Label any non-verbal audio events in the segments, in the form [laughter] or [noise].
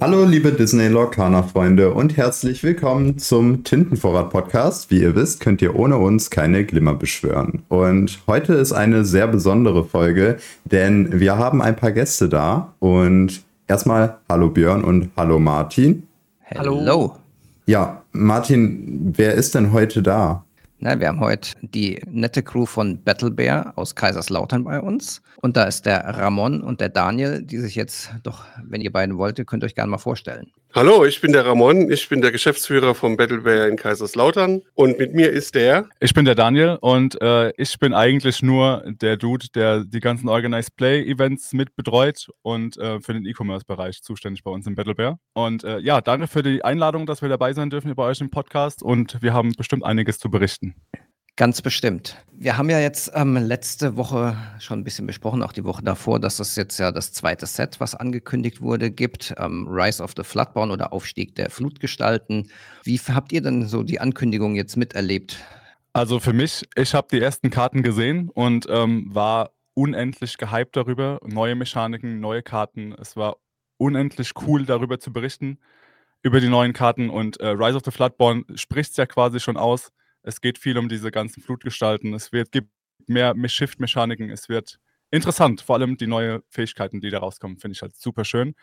Hallo liebe Disney Lorcaner Freunde und herzlich willkommen zum Tintenvorrat Podcast. Wie ihr wisst, könnt ihr ohne uns keine Glimmer beschwören. Und heute ist eine sehr besondere Folge, denn wir haben ein paar Gäste da und erstmal hallo Björn und hallo Martin. Hallo. Ja, Martin, wer ist denn heute da? Na, wir haben heute die nette Crew von Battle Bear aus Kaiserslautern bei uns. Und da ist der Ramon und der Daniel, die sich jetzt doch, wenn ihr beiden wollt, könnt ihr euch gerne mal vorstellen. Hallo, ich bin der Ramon, ich bin der Geschäftsführer vom Battle Bear in Kaiserslautern und mit mir ist der. Ich bin der Daniel und äh, ich bin eigentlich nur der Dude, der die ganzen Organized Play Events mit betreut und äh, für den E-Commerce-Bereich zuständig bei uns im Battle Bear. Und äh, ja, danke für die Einladung, dass wir dabei sein dürfen bei euch im Podcast und wir haben bestimmt einiges zu berichten. Ganz bestimmt. Wir haben ja jetzt ähm, letzte Woche schon ein bisschen besprochen, auch die Woche davor, dass es jetzt ja das zweite Set, was angekündigt wurde, gibt. Ähm, Rise of the Floodborn oder Aufstieg der Flutgestalten. Wie habt ihr denn so die Ankündigung jetzt miterlebt? Also für mich, ich habe die ersten Karten gesehen und ähm, war unendlich gehypt darüber. Neue Mechaniken, neue Karten. Es war unendlich cool, darüber zu berichten, über die neuen Karten. Und äh, Rise of the Floodborn spricht es ja quasi schon aus es geht viel um diese ganzen Flutgestalten. Es wird, gibt mehr Shift-Mechaniken. Es wird interessant. Vor allem die neuen Fähigkeiten, die da rauskommen, finde ich halt super schön.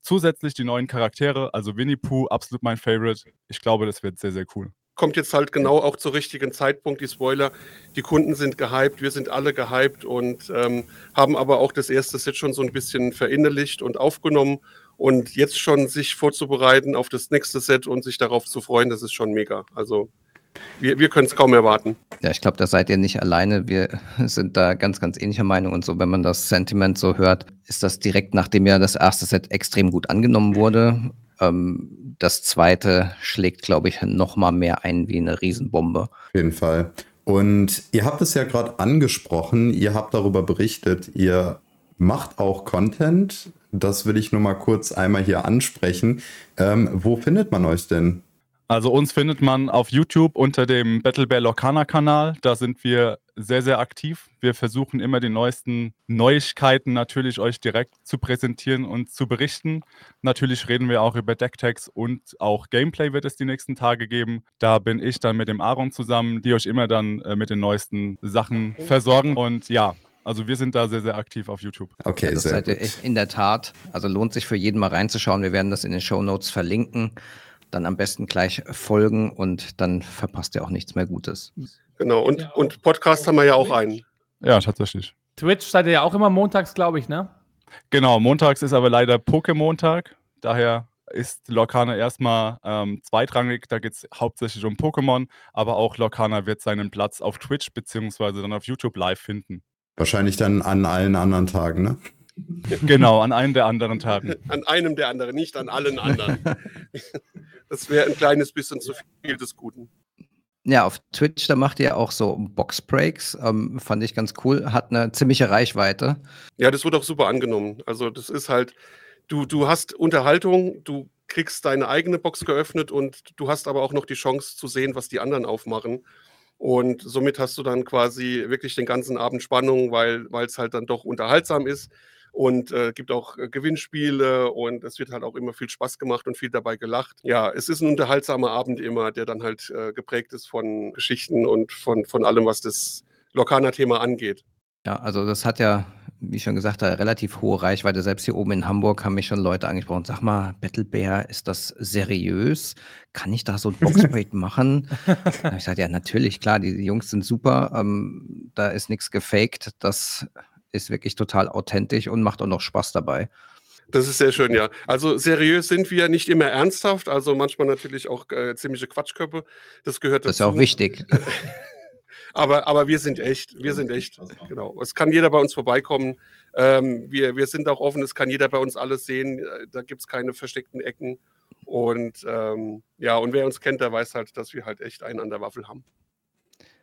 Zusätzlich die neuen Charaktere, also Winnie Pooh, absolut mein Favorite. Ich glaube, das wird sehr, sehr cool kommt jetzt halt genau auch zur richtigen Zeitpunkt, die Spoiler. Die Kunden sind gehypt, wir sind alle gehypt und ähm, haben aber auch das erste Set schon so ein bisschen verinnerlicht und aufgenommen. Und jetzt schon sich vorzubereiten auf das nächste Set und sich darauf zu freuen, das ist schon mega. Also wir, wir können es kaum erwarten. Ja, ich glaube, da seid ihr nicht alleine. Wir [laughs] sind da ganz, ganz ähnlicher Meinung. Und so, wenn man das Sentiment so hört, ist das direkt nachdem ja das erste Set extrem gut angenommen wurde. Ähm, das zweite schlägt, glaube ich, noch mal mehr ein wie eine Riesenbombe. Auf jeden Fall. Und ihr habt es ja gerade angesprochen, ihr habt darüber berichtet, ihr macht auch Content. Das will ich nur mal kurz einmal hier ansprechen. Ähm, wo findet man euch denn? Also uns findet man auf YouTube unter dem Battle Bear Locana Kanal. Da sind wir sehr, sehr aktiv. Wir versuchen immer die neuesten Neuigkeiten natürlich euch direkt zu präsentieren und zu berichten. Natürlich reden wir auch über Decktags und auch Gameplay wird es die nächsten Tage geben. Da bin ich dann mit dem Aaron zusammen, die euch immer dann äh, mit den neuesten Sachen versorgen. Und ja, also wir sind da sehr, sehr aktiv auf YouTube. Okay, ja, das sehr seid ihr echt in der Tat. Also lohnt sich für jeden mal reinzuschauen. Wir werden das in den Show Notes verlinken dann am besten gleich folgen und dann verpasst ihr auch nichts mehr Gutes. Genau, und, und Podcast haben wir ja auch einen. Ja, tatsächlich. Twitch seid ihr ja auch immer montags, glaube ich, ne? Genau, montags ist aber leider Pokémon-Tag. Daher ist Lorcana erstmal ähm, zweitrangig. Da geht es hauptsächlich um Pokémon, aber auch Lorcana wird seinen Platz auf Twitch beziehungsweise dann auf YouTube live finden. Wahrscheinlich dann an allen anderen Tagen, ne? Genau, an einem der anderen Tagen. [laughs] An einem der anderen, nicht an allen anderen. [laughs] das wäre ein kleines bisschen zu viel des Guten. Ja, auf Twitch, da macht ihr auch so Boxbreaks. Ähm, fand ich ganz cool. Hat eine ziemliche Reichweite. Ja, das wird auch super angenommen. Also, das ist halt, du, du hast Unterhaltung, du kriegst deine eigene Box geöffnet und du hast aber auch noch die Chance zu sehen, was die anderen aufmachen. Und somit hast du dann quasi wirklich den ganzen Abend Spannung, weil es halt dann doch unterhaltsam ist und äh, gibt auch äh, Gewinnspiele und es wird halt auch immer viel Spaß gemacht und viel dabei gelacht. Ja, es ist ein unterhaltsamer Abend immer, der dann halt äh, geprägt ist von Geschichten und von, von allem, was das Lokana-Thema angeht. Ja, also das hat ja, wie schon gesagt, eine relativ hohe Reichweite. Selbst hier oben in Hamburg haben mich schon Leute angesprochen. Sag mal, Battle Bear, ist das seriös? Kann ich da so ein Boxbreak [laughs] machen? Ich gesagt, ja, natürlich, klar, die Jungs sind super. Ähm, da ist nichts gefaked. Das ist wirklich total authentisch und macht auch noch Spaß dabei. Das ist sehr schön, ja. Also seriös sind wir nicht immer ernsthaft, also manchmal natürlich auch äh, ziemliche Quatschköpfe. Das gehört dazu. Das ist auch wichtig. [laughs] aber, aber wir sind echt, wir sind echt. Genau. Es kann jeder bei uns vorbeikommen. Ähm, wir, wir sind auch offen, es kann jeder bei uns alles sehen. Äh, da gibt es keine versteckten Ecken. Und ähm, ja, und wer uns kennt, der weiß halt, dass wir halt echt einen an der Waffel haben.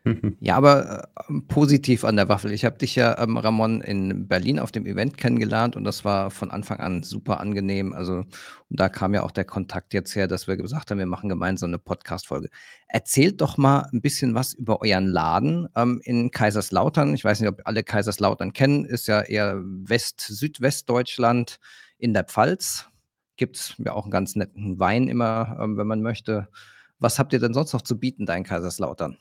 [laughs] Ja, aber äh, positiv an der Waffel. Ich habe dich ja, ähm, Ramon, in Berlin auf dem Event kennengelernt und das war von Anfang an super angenehm. Also, und da kam ja auch der Kontakt jetzt her, dass wir gesagt haben, wir machen gemeinsam eine Podcast-Folge. Erzählt doch mal ein bisschen was über euren Laden ähm, in Kaiserslautern. Ich weiß nicht, ob alle Kaiserslautern kennen, ist ja eher West-, Südwestdeutschland in der Pfalz. Gibt es ja auch einen ganz netten Wein immer, ähm, wenn man möchte. Was habt ihr denn sonst noch zu bieten da in Kaiserslautern?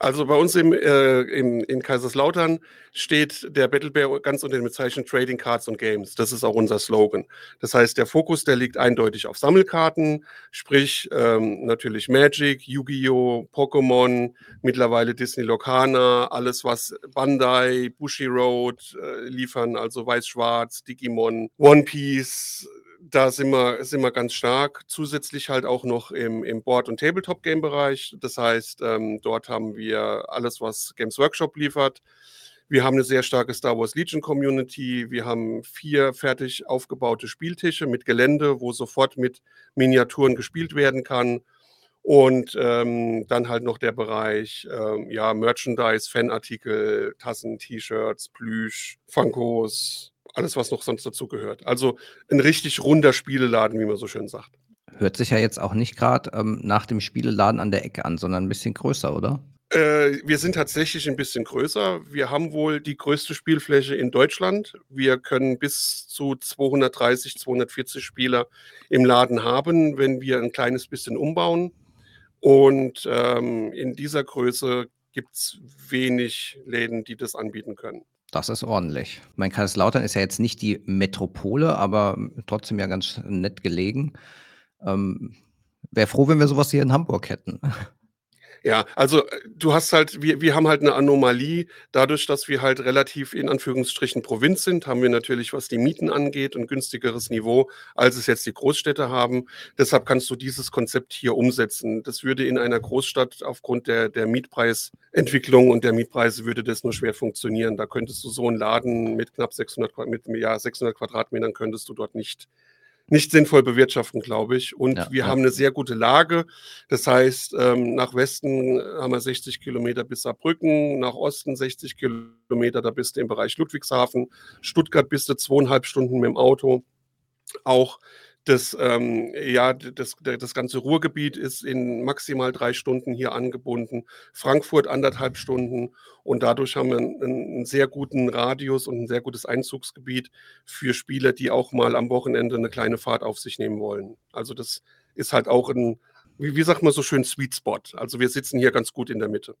Also bei uns im, äh, im, in Kaiserslautern steht der Battle Bear ganz unter dem Bezeichnen Trading Cards und Games. Das ist auch unser Slogan. Das heißt, der Fokus, der liegt eindeutig auf Sammelkarten, sprich ähm, natürlich Magic, Yu-Gi-Oh!, Pokémon, mittlerweile Disney Locana, alles was Bandai, Bushiroad äh, liefern, also Weiß-Schwarz, Digimon, One Piece, da sind wir, sind wir ganz stark. Zusätzlich halt auch noch im, im Board- und Tabletop-Game-Bereich. Das heißt, ähm, dort haben wir alles, was Games Workshop liefert. Wir haben eine sehr starke Star Wars Legion Community. Wir haben vier fertig aufgebaute Spieltische mit Gelände, wo sofort mit Miniaturen gespielt werden kann. Und ähm, dann halt noch der Bereich ähm, ja, Merchandise, Fanartikel, Tassen, T-Shirts, Plüsch, Funkos, alles, was noch sonst dazu gehört. Also ein richtig runder Spieleladen, wie man so schön sagt. Hört sich ja jetzt auch nicht gerade ähm, nach dem Spieleladen an der Ecke an, sondern ein bisschen größer, oder? Äh, wir sind tatsächlich ein bisschen größer. Wir haben wohl die größte Spielfläche in Deutschland. Wir können bis zu 230, 240 Spieler im Laden haben, wenn wir ein kleines bisschen umbauen. Und ähm, in dieser Größe gibt es wenig Läden, die das anbieten können. Das ist ordentlich. Mein Kaiserslautern ist ja jetzt nicht die Metropole, aber trotzdem ja ganz nett gelegen. Ähm, Wäre froh, wenn wir sowas hier in Hamburg hätten. Ja, also äh, du hast halt, wir, wir haben halt eine Anomalie. Dadurch, dass wir halt relativ in Anführungsstrichen Provinz sind, haben wir natürlich, was die Mieten angeht, ein günstigeres Niveau, als es jetzt die Großstädte haben. Deshalb kannst du dieses Konzept hier umsetzen. Das würde in einer Großstadt aufgrund der, der Mietpreisentwicklung und der Mietpreise würde das nur schwer funktionieren. Da könntest du so einen Laden mit knapp 600, mit, ja, 600 Quadratmetern könntest du dort nicht nicht sinnvoll bewirtschaften, glaube ich. Und ja, wir ja. haben eine sehr gute Lage. Das heißt, ähm, nach Westen haben wir 60 Kilometer bis Saarbrücken, nach Osten 60 Kilometer, da bist du im Bereich Ludwigshafen. Stuttgart bist du zweieinhalb Stunden mit dem Auto. Auch das, ähm, ja, das, das ganze Ruhrgebiet ist in maximal drei Stunden hier angebunden. Frankfurt anderthalb Stunden. Und dadurch haben wir einen, einen, sehr guten Radius und ein sehr gutes Einzugsgebiet für Spieler, die auch mal am Wochenende eine kleine Fahrt auf sich nehmen wollen. Also das ist halt auch ein, wie, wie sagt man so schön, Sweet Spot. Also wir sitzen hier ganz gut in der Mitte.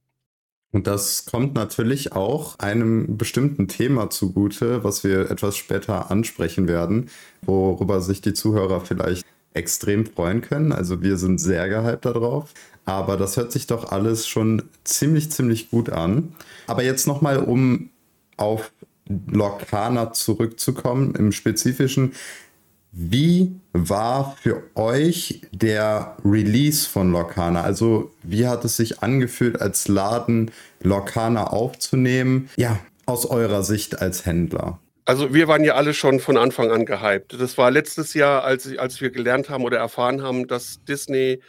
Und das kommt natürlich auch einem bestimmten Thema zugute, was wir etwas später ansprechen werden, worüber sich die Zuhörer vielleicht extrem freuen können. Also wir sind sehr gehypt darauf. Aber das hört sich doch alles schon ziemlich, ziemlich gut an. Aber jetzt nochmal, um auf Lorcaner zurückzukommen, im Spezifischen. Wie war für euch der Release von Lorcana? Also, wie hat es sich angefühlt, als Laden Lorcana aufzunehmen? Ja, aus eurer Sicht als Händler. Also wir waren ja alle schon von Anfang an gehypt. Das war letztes Jahr, als, als wir gelernt haben oder erfahren haben, dass Disney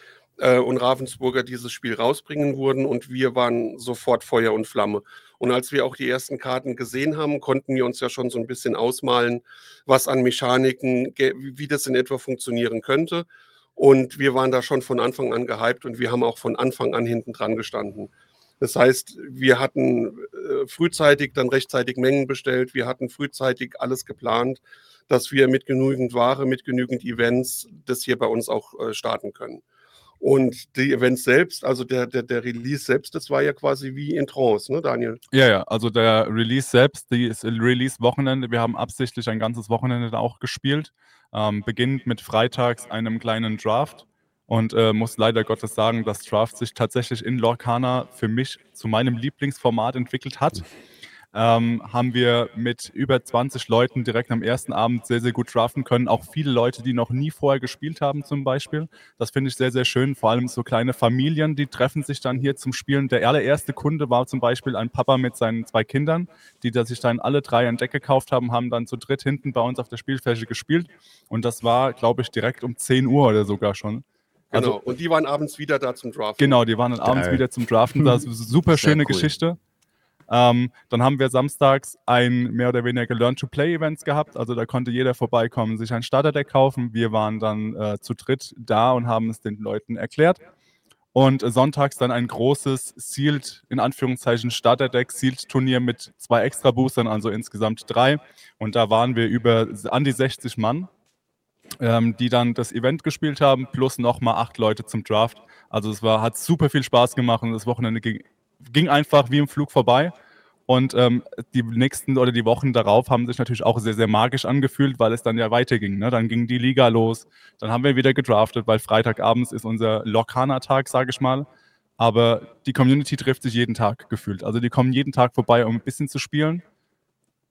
äh, und Ravensburger dieses Spiel rausbringen würden und wir waren sofort Feuer und Flamme. Und als wir auch die ersten Karten gesehen haben, konnten wir uns ja schon so ein bisschen ausmalen, was an Mechaniken, wie das in etwa funktionieren könnte. Und wir waren da schon von Anfang an gehypt und wir haben auch von Anfang an hinten dran gestanden. Das heißt, wir hatten äh, frühzeitig dann rechtzeitig Mengen bestellt, wir hatten frühzeitig alles geplant, dass wir mit genügend Ware, mit genügend Events das hier bei uns auch äh, starten können. Und die Events selbst, also der, der, der Release selbst, das war ja quasi wie in Trance, ne, Daniel? Ja, ja, also der Release selbst, die Release-Wochenende, wir haben absichtlich ein ganzes Wochenende da auch gespielt. Ähm, beginnt mit freitags einem kleinen Draft und äh, muss leider Gottes sagen, dass Draft sich tatsächlich in Lorcana für mich zu meinem Lieblingsformat entwickelt hat ähm, haben wir mit über 20 Leuten direkt am ersten Abend sehr, sehr gut draften können. Auch viele Leute, die noch nie vorher gespielt haben zum Beispiel. Das finde ich sehr, sehr schön. Vor allem so kleine Familien, die treffen sich dann hier zum Spielen. Der allererste Kunde war zum Beispiel ein Papa mit seinen zwei Kindern, die sich dann alle drei ein Deck gekauft haben, haben dann zu dritt hinten bei uns auf der Spielfläche gespielt. Und das war, glaube ich, direkt um 10 Uhr oder sogar schon. Genau, und die waren abends wieder da zum Draften. Genau, die waren dann abends Geil. wieder zum Draften. Das ist [laughs] eine super Sehr schöne cool. Geschichte. Ähm, dann haben wir samstags ein mehr oder weniger Learn-to-Play-Events gehabt. Also da konnte jeder vorbeikommen, sich ein Starterdeck kaufen. Wir waren dann äh, zu dritt da und haben es den Leuten erklärt. Und sonntags dann ein großes Sealed, in Anführungszeichen Starterdeck, Sealed-Turnier mit zwei Extra-Boostern, also insgesamt drei. Und da waren wir über an die 60 Mann, ähm, die dann das Event gespielt haben, plus nochmal acht Leute zum Draft. Also es war, hat super viel Spaß gemacht und das Wochenende ging, ging einfach wie im Flug vorbei. Und ähm, die nächsten oder die Wochen darauf haben sich natürlich auch sehr, sehr magisch angefühlt, weil es dann ja weiterging. Ne? Dann ging die Liga los, dann haben wir wieder gedraftet, weil Freitagabends ist unser Lokana-Tag, sage ich mal. Aber die Community trifft sich jeden Tag gefühlt. Also die kommen jeden Tag vorbei, um ein bisschen zu spielen.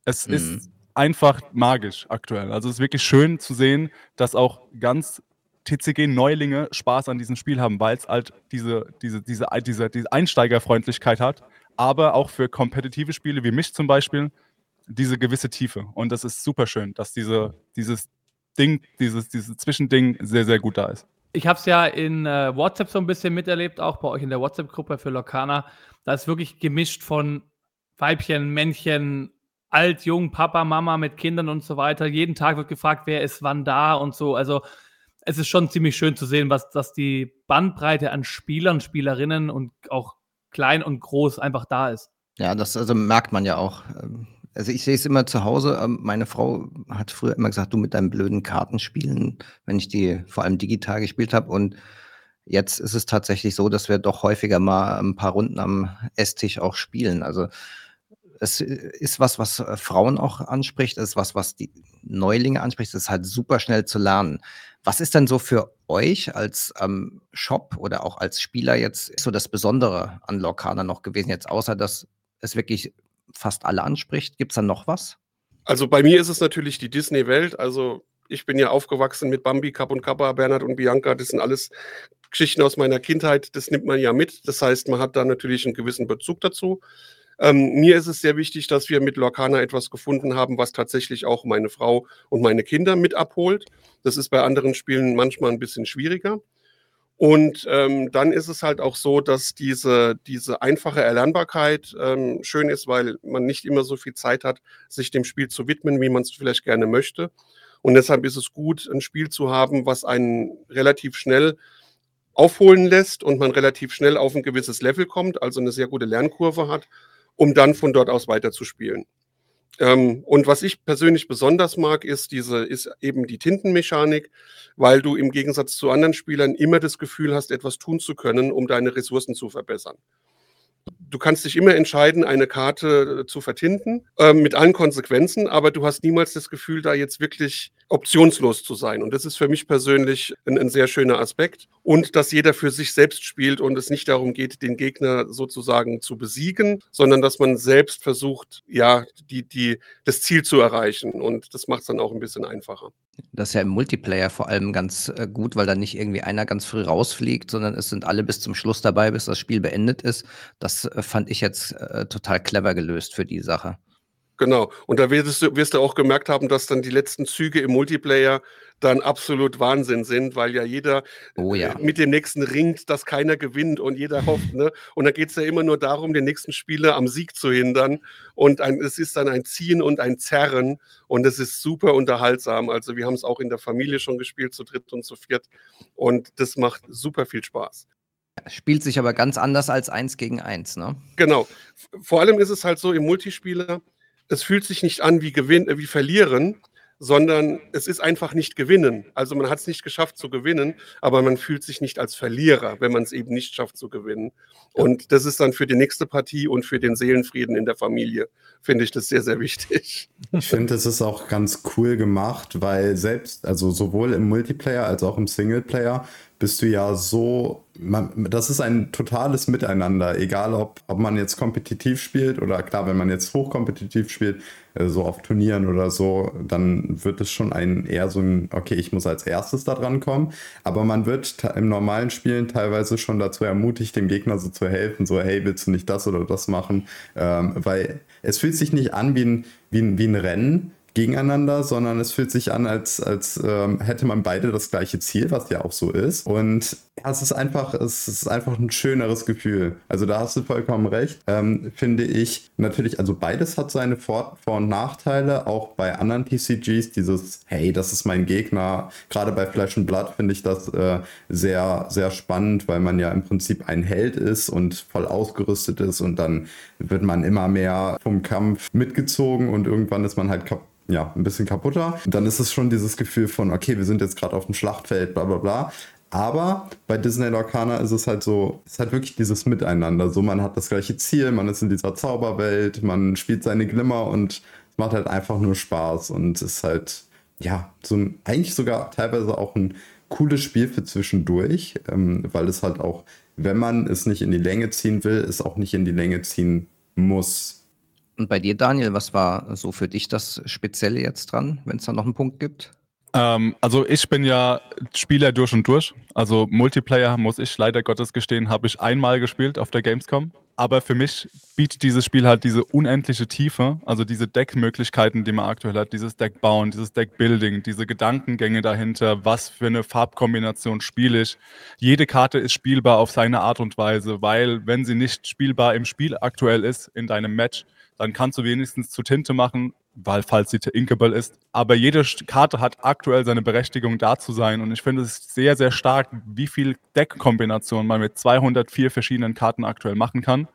Es Mhm. ist einfach magisch aktuell. Also es ist wirklich schön zu sehen, dass auch ganz TCG-Neulinge Spaß an diesem Spiel haben, weil es halt diese, diese, diese, diese, diese Einsteigerfreundlichkeit hat, aber auch für kompetitive Spiele wie mich zum Beispiel diese gewisse Tiefe. Und das ist super schön, dass diese, dieses Ding, dieses, dieses Zwischending sehr, sehr gut da ist. Ich habe es ja in äh, WhatsApp so ein bisschen miterlebt, auch bei euch in der WhatsApp-Gruppe für Lokana. Da ist wirklich gemischt von Weibchen, Männchen, alt, jung, Papa, Mama mit Kindern und so weiter. Jeden Tag wird gefragt, wer ist wann da und so. Also es ist schon ziemlich schön zu sehen, was dass die Bandbreite an Spielern, Spielerinnen und auch klein und groß einfach da ist. Ja, das also merkt man ja auch. Also ich sehe es immer zu Hause. ähm, Meine Frau hat früher immer gesagt, du mit deinen blöden Kartenspielen, wenn ich die vor allem digital gespielt habe. Und jetzt ist es tatsächlich so, dass wir doch häufiger mal ein paar Runden am Esstisch auch spielen. Also es ist was, was äh, Frauen auch anspricht, es ist was, was die Neulinge anspricht. Es ist halt super schnell zu lernen. Was ist denn so für euch als ähm, Shop oder auch als Spieler jetzt so das Besondere an Lorcaner noch gewesen, jetzt außer dass es wirklich fast alle anspricht? Gibt es da noch was? Also bei mir ist es natürlich die Disney-Welt. Also ich bin ja aufgewachsen mit Bambi, Cap und Kappa, Bernhard und Bianca. Das sind alles Geschichten aus meiner Kindheit. Das nimmt man ja mit. Das heißt, man hat da natürlich einen gewissen Bezug dazu. Ähm, mir ist es sehr wichtig, dass wir mit Lorcana etwas gefunden haben, was tatsächlich auch meine Frau und meine Kinder mit abholt. Das ist bei anderen Spielen manchmal ein bisschen schwieriger. Und ähm, dann ist es halt auch so, dass diese, diese einfache Erlernbarkeit ähm, schön ist, weil man nicht immer so viel Zeit hat, sich dem Spiel zu widmen, wie man es vielleicht gerne möchte. Und deshalb ist es gut, ein Spiel zu haben, was einen relativ schnell aufholen lässt und man relativ schnell auf ein gewisses Level kommt, also eine sehr gute Lernkurve hat, um dann von dort aus weiterzuspielen. Ähm, und was ich persönlich besonders mag, ist diese, ist eben die Tintenmechanik, weil du im Gegensatz zu anderen Spielern immer das Gefühl hast, etwas tun zu können, um deine Ressourcen zu verbessern. Du kannst dich immer entscheiden, eine Karte äh, zu vertinten, äh, mit allen Konsequenzen, aber du hast niemals das Gefühl, da jetzt wirklich optionslos zu sein. Und das ist für mich persönlich ein, ein sehr schöner Aspekt. Und dass jeder für sich selbst spielt und es nicht darum geht, den Gegner sozusagen zu besiegen, sondern dass man selbst versucht, ja, die, die, das Ziel zu erreichen. Und das macht es dann auch ein bisschen einfacher. Das ist ja im Multiplayer vor allem ganz äh, gut, weil da nicht irgendwie einer ganz früh rausfliegt, sondern es sind alle bis zum Schluss dabei, bis das Spiel beendet ist. Das äh, fand ich jetzt äh, total clever gelöst für die Sache. Genau. Und da wirst du, wirst du auch gemerkt haben, dass dann die letzten Züge im Multiplayer dann absolut Wahnsinn sind, weil ja jeder Oh ja. äh, mit dem nächsten ringt, dass keiner gewinnt und jeder hofft. Ne? Und da geht es ja immer nur darum, den nächsten Spieler am Sieg zu hindern. Und ein, es ist dann ein Ziehen und ein Zerren. Und es ist super unterhaltsam. Also wir haben es auch in der Familie schon gespielt, zu dritt und zu viert. Und das macht super viel Spaß. Spielt sich aber ganz anders als eins gegen eins, ne? Genau. Vor allem ist es halt so im Multispieler, es fühlt sich nicht an wie, gewinn, äh, wie verlieren, sondern es ist einfach nicht gewinnen. Also man hat es nicht geschafft zu gewinnen, aber man fühlt sich nicht als Verlierer, wenn man es eben nicht schafft zu gewinnen. Und das ist dann für die nächste Partie und für den Seelenfrieden in der Familie, finde ich das sehr, sehr wichtig. Ich finde, es ist auch ganz cool gemacht, weil selbst, also sowohl im Multiplayer als auch im Singleplayer, bist du ja so, man, das ist ein totales Miteinander, egal ob, ob man jetzt kompetitiv spielt oder klar, wenn man jetzt hochkompetitiv spielt, so auf Turnieren oder so, dann wird es schon ein eher so ein, okay, ich muss als erstes da dran kommen, aber man wird im normalen Spielen teilweise schon dazu ermutigt, dem Gegner so zu helfen, so, hey, willst du nicht das oder das machen, ähm, weil es fühlt sich nicht an wie ein, wie ein, wie ein Rennen, gegeneinander, sondern es fühlt sich an, als, als ähm, hätte man beide das gleiche Ziel, was ja auch so ist. Und ja, es ist einfach, es ist einfach ein schöneres Gefühl. Also da hast du vollkommen recht. Ähm, finde ich natürlich, also beides hat seine Vor-, Vor und Nachteile, auch bei anderen TCGs, dieses, hey, das ist mein Gegner. Gerade bei Flash and Blood finde ich das äh, sehr, sehr spannend, weil man ja im Prinzip ein Held ist und voll ausgerüstet ist und dann wird man immer mehr vom Kampf mitgezogen und irgendwann ist man halt kaputt ja, ein bisschen kaputter. Dann ist es schon dieses Gefühl von, okay, wir sind jetzt gerade auf dem Schlachtfeld, bla bla bla. Aber bei Disney Lorcana ist es halt so, es ist halt wirklich dieses Miteinander. So, man hat das gleiche Ziel, man ist in dieser Zauberwelt, man spielt seine Glimmer und es macht halt einfach nur Spaß und ist halt, ja, so ein, eigentlich sogar teilweise auch ein cooles Spiel für zwischendurch, ähm, weil es halt auch, wenn man es nicht in die Länge ziehen will, es auch nicht in die Länge ziehen muss. Und bei dir, Daniel, was war so für dich das Spezielle jetzt dran, wenn es da noch einen Punkt gibt? Ähm, also ich bin ja Spieler durch und durch. Also Multiplayer, muss ich leider Gottes gestehen, habe ich einmal gespielt auf der Gamescom. Aber für mich bietet dieses Spiel halt diese unendliche Tiefe, also diese Deckmöglichkeiten, die man aktuell hat, dieses Deckbauen, dieses Deckbuilding, diese Gedankengänge dahinter, was für eine Farbkombination spiele ich. Jede Karte ist spielbar auf seine Art und Weise, weil wenn sie nicht spielbar im Spiel aktuell ist, in deinem Match, dann kannst du wenigstens zu Tinte machen weil falls sie inkable ist. Aber jede Karte hat aktuell seine Berechtigung da zu sein. Und ich finde es sehr, sehr stark, wie viel Deckkombinationen man mit 204 verschiedenen Karten aktuell machen kann.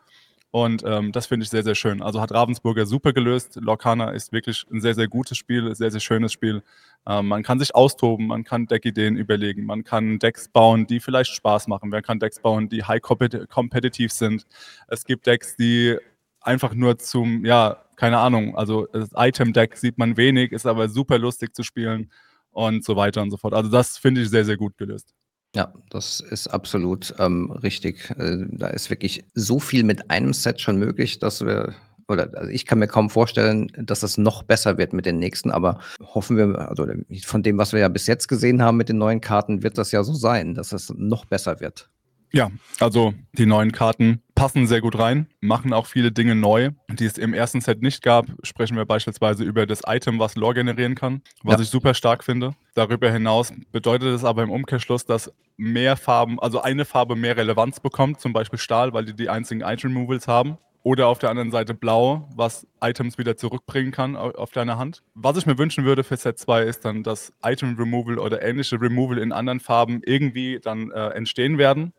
Und ähm, das finde ich sehr, sehr schön. Also hat Ravensburger super gelöst. Lorcana ist wirklich ein sehr, sehr gutes Spiel, sehr, sehr schönes Spiel. Ähm, man kann sich austoben, man kann Deckideen überlegen, man kann Decks bauen, die vielleicht Spaß machen. Man kann Decks bauen, die high competitive sind. Es gibt Decks, die einfach nur zum, ja, keine Ahnung, also das Item-Deck sieht man wenig, ist aber super lustig zu spielen und so weiter und so fort. Also das finde ich sehr, sehr gut gelöst. Ja, das ist absolut ähm, richtig. Äh, da ist wirklich so viel mit einem Set schon möglich, dass wir, oder also ich kann mir kaum vorstellen, dass es noch besser wird mit den nächsten, aber hoffen wir, also von dem, was wir ja bis jetzt gesehen haben mit den neuen Karten, wird das ja so sein, dass es noch besser wird. Ja, also die neuen Karten passen sehr gut rein, machen auch viele Dinge neu, die es im ersten Set nicht gab. Sprechen wir beispielsweise über das Item, was Lore generieren kann, was ja. ich super stark finde. Darüber hinaus bedeutet es aber im Umkehrschluss, dass mehr Farben, also eine Farbe mehr Relevanz bekommt, zum Beispiel Stahl, weil die die einzigen Item Removals haben. Oder auf der anderen Seite Blau, was Items wieder zurückbringen kann auf deine Hand. Was ich mir wünschen würde für Set 2 ist dann, dass Item Removal oder ähnliche Removal in anderen Farben irgendwie dann äh, entstehen werden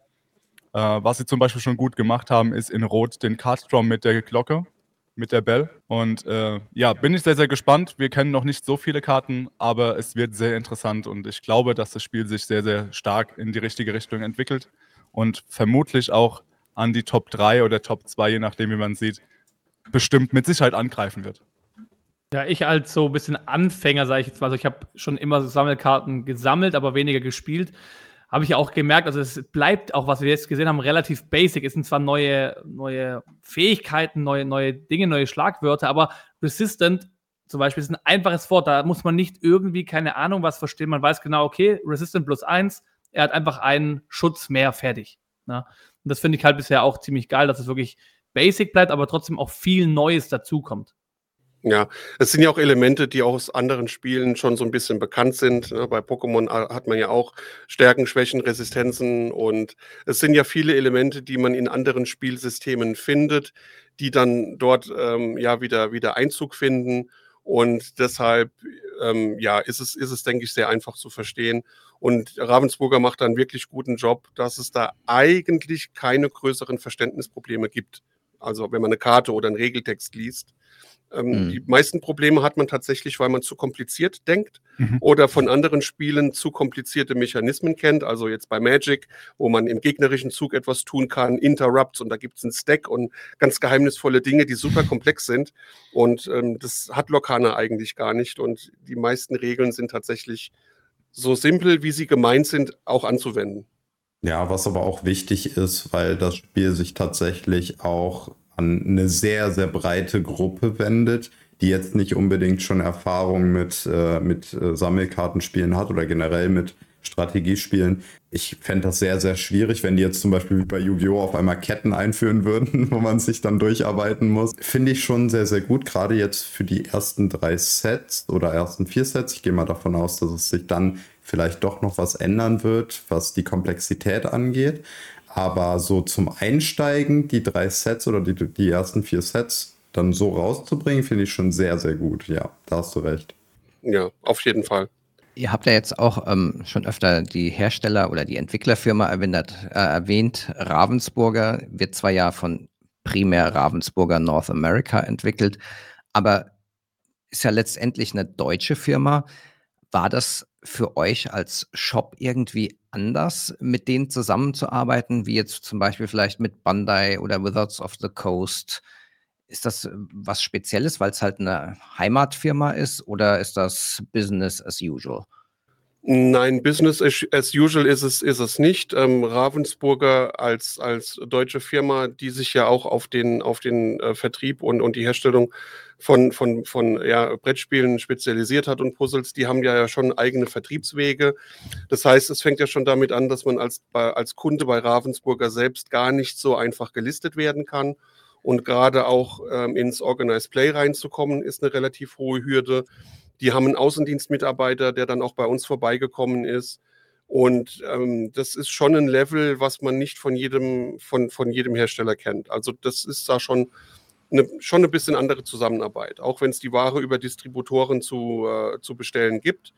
äh, was sie zum Beispiel schon gut gemacht haben, ist in Rot den Cardstrom mit der Glocke, mit der Bell. Und äh, ja, bin ich sehr, sehr gespannt. Wir kennen noch nicht so viele Karten, aber es wird sehr interessant und ich glaube, dass das Spiel sich sehr, sehr stark in die richtige Richtung entwickelt und vermutlich auch an die Top 3 oder Top 2, je nachdem, wie man sieht, bestimmt mit Sicherheit angreifen wird. Ja, ich als so ein bisschen Anfänger, sage ich jetzt mal, also ich habe schon immer Sammelkarten gesammelt, aber weniger gespielt habe ich ja auch gemerkt, also es bleibt auch, was wir jetzt gesehen haben, relativ basic. Es sind zwar neue, neue Fähigkeiten, neue, neue Dinge, neue Schlagwörter, aber Resistant zum Beispiel ist ein einfaches Wort. Da muss man nicht irgendwie, keine Ahnung, was verstehen. Man weiß genau, okay, Resistant plus eins, er hat einfach einen Schutz mehr fertig. Ne? Und das finde ich halt bisher auch ziemlich geil, dass es wirklich basic bleibt, aber trotzdem auch viel Neues dazukommt. Ja, es sind ja auch Elemente, die aus anderen Spielen schon so ein bisschen bekannt sind. Ne? Bei Pokémon hat man ja auch Stärken, Schwächen, Resistenzen und es sind ja viele Elemente, die man in anderen Spielsystemen findet, die dann dort ähm, ja wieder, wieder Einzug finden. Und deshalb ähm, ja, ist es, ist es, denke ich, sehr einfach zu verstehen. Und Ravensburger macht einen wirklich guten Job, dass es da eigentlich keine größeren Verständnisprobleme gibt. Also wenn man eine Karte oder einen Regeltext liest. Ähm, mhm. Die meisten Probleme hat man tatsächlich, weil man zu kompliziert denkt mhm. oder von anderen Spielen zu komplizierte Mechanismen kennt. Also jetzt bei Magic, wo man im gegnerischen Zug etwas tun kann, Interrupts und da gibt es einen Stack und ganz geheimnisvolle Dinge, die super komplex sind. Und ähm, das hat Lokana eigentlich gar nicht. Und die meisten Regeln sind tatsächlich so simpel, wie sie gemeint sind, auch anzuwenden. Ja, was aber auch wichtig ist, weil das Spiel sich tatsächlich auch an eine sehr, sehr breite Gruppe wendet, die jetzt nicht unbedingt schon Erfahrung mit, äh, mit äh, Sammelkartenspielen hat oder generell mit Strategiespielen. Ich fände das sehr, sehr schwierig, wenn die jetzt zum Beispiel wie bei Yu-Gi-Oh! auf einmal Ketten einführen würden, [laughs] wo man sich dann durcharbeiten muss. Finde ich schon sehr, sehr gut, gerade jetzt für die ersten drei Sets oder ersten vier Sets. Ich gehe mal davon aus, dass es sich dann vielleicht doch noch was ändern wird, was die Komplexität angeht. Aber so zum Einsteigen, die drei Sets oder die, die ersten vier Sets dann so rauszubringen, finde ich schon sehr, sehr gut. Ja, da hast du recht. Ja, auf jeden Fall. Ihr habt ja jetzt auch ähm, schon öfter die Hersteller oder die Entwicklerfirma erwähnt, äh, erwähnt. Ravensburger wird zwar ja von primär Ravensburger North America entwickelt, aber ist ja letztendlich eine deutsche Firma. War das für euch als Shop irgendwie anders, mit denen zusammenzuarbeiten, wie jetzt zum Beispiel vielleicht mit Bandai oder Wizards of the Coast? Ist das äh, was Spezielles, weil es halt eine Heimatfirma ist oder ist das Business as usual? Nein, Business as usual ist es, ist es nicht. Ähm, Ravensburger als, als deutsche Firma, die sich ja auch auf den, auf den äh, Vertrieb und, und die Herstellung von, von, von ja, Brettspielen spezialisiert hat und Puzzles, die haben ja schon eigene Vertriebswege. Das heißt, es fängt ja schon damit an, dass man als, als Kunde bei Ravensburger selbst gar nicht so einfach gelistet werden kann. Und gerade auch ähm, ins Organized Play reinzukommen, ist eine relativ hohe Hürde. Die haben einen Außendienstmitarbeiter, der dann auch bei uns vorbeigekommen ist. Und ähm, das ist schon ein Level, was man nicht von jedem, von, von jedem Hersteller kennt. Also das ist da schon eine, schon ein bisschen andere Zusammenarbeit. Auch wenn es die Ware über Distributoren zu, äh, zu bestellen gibt.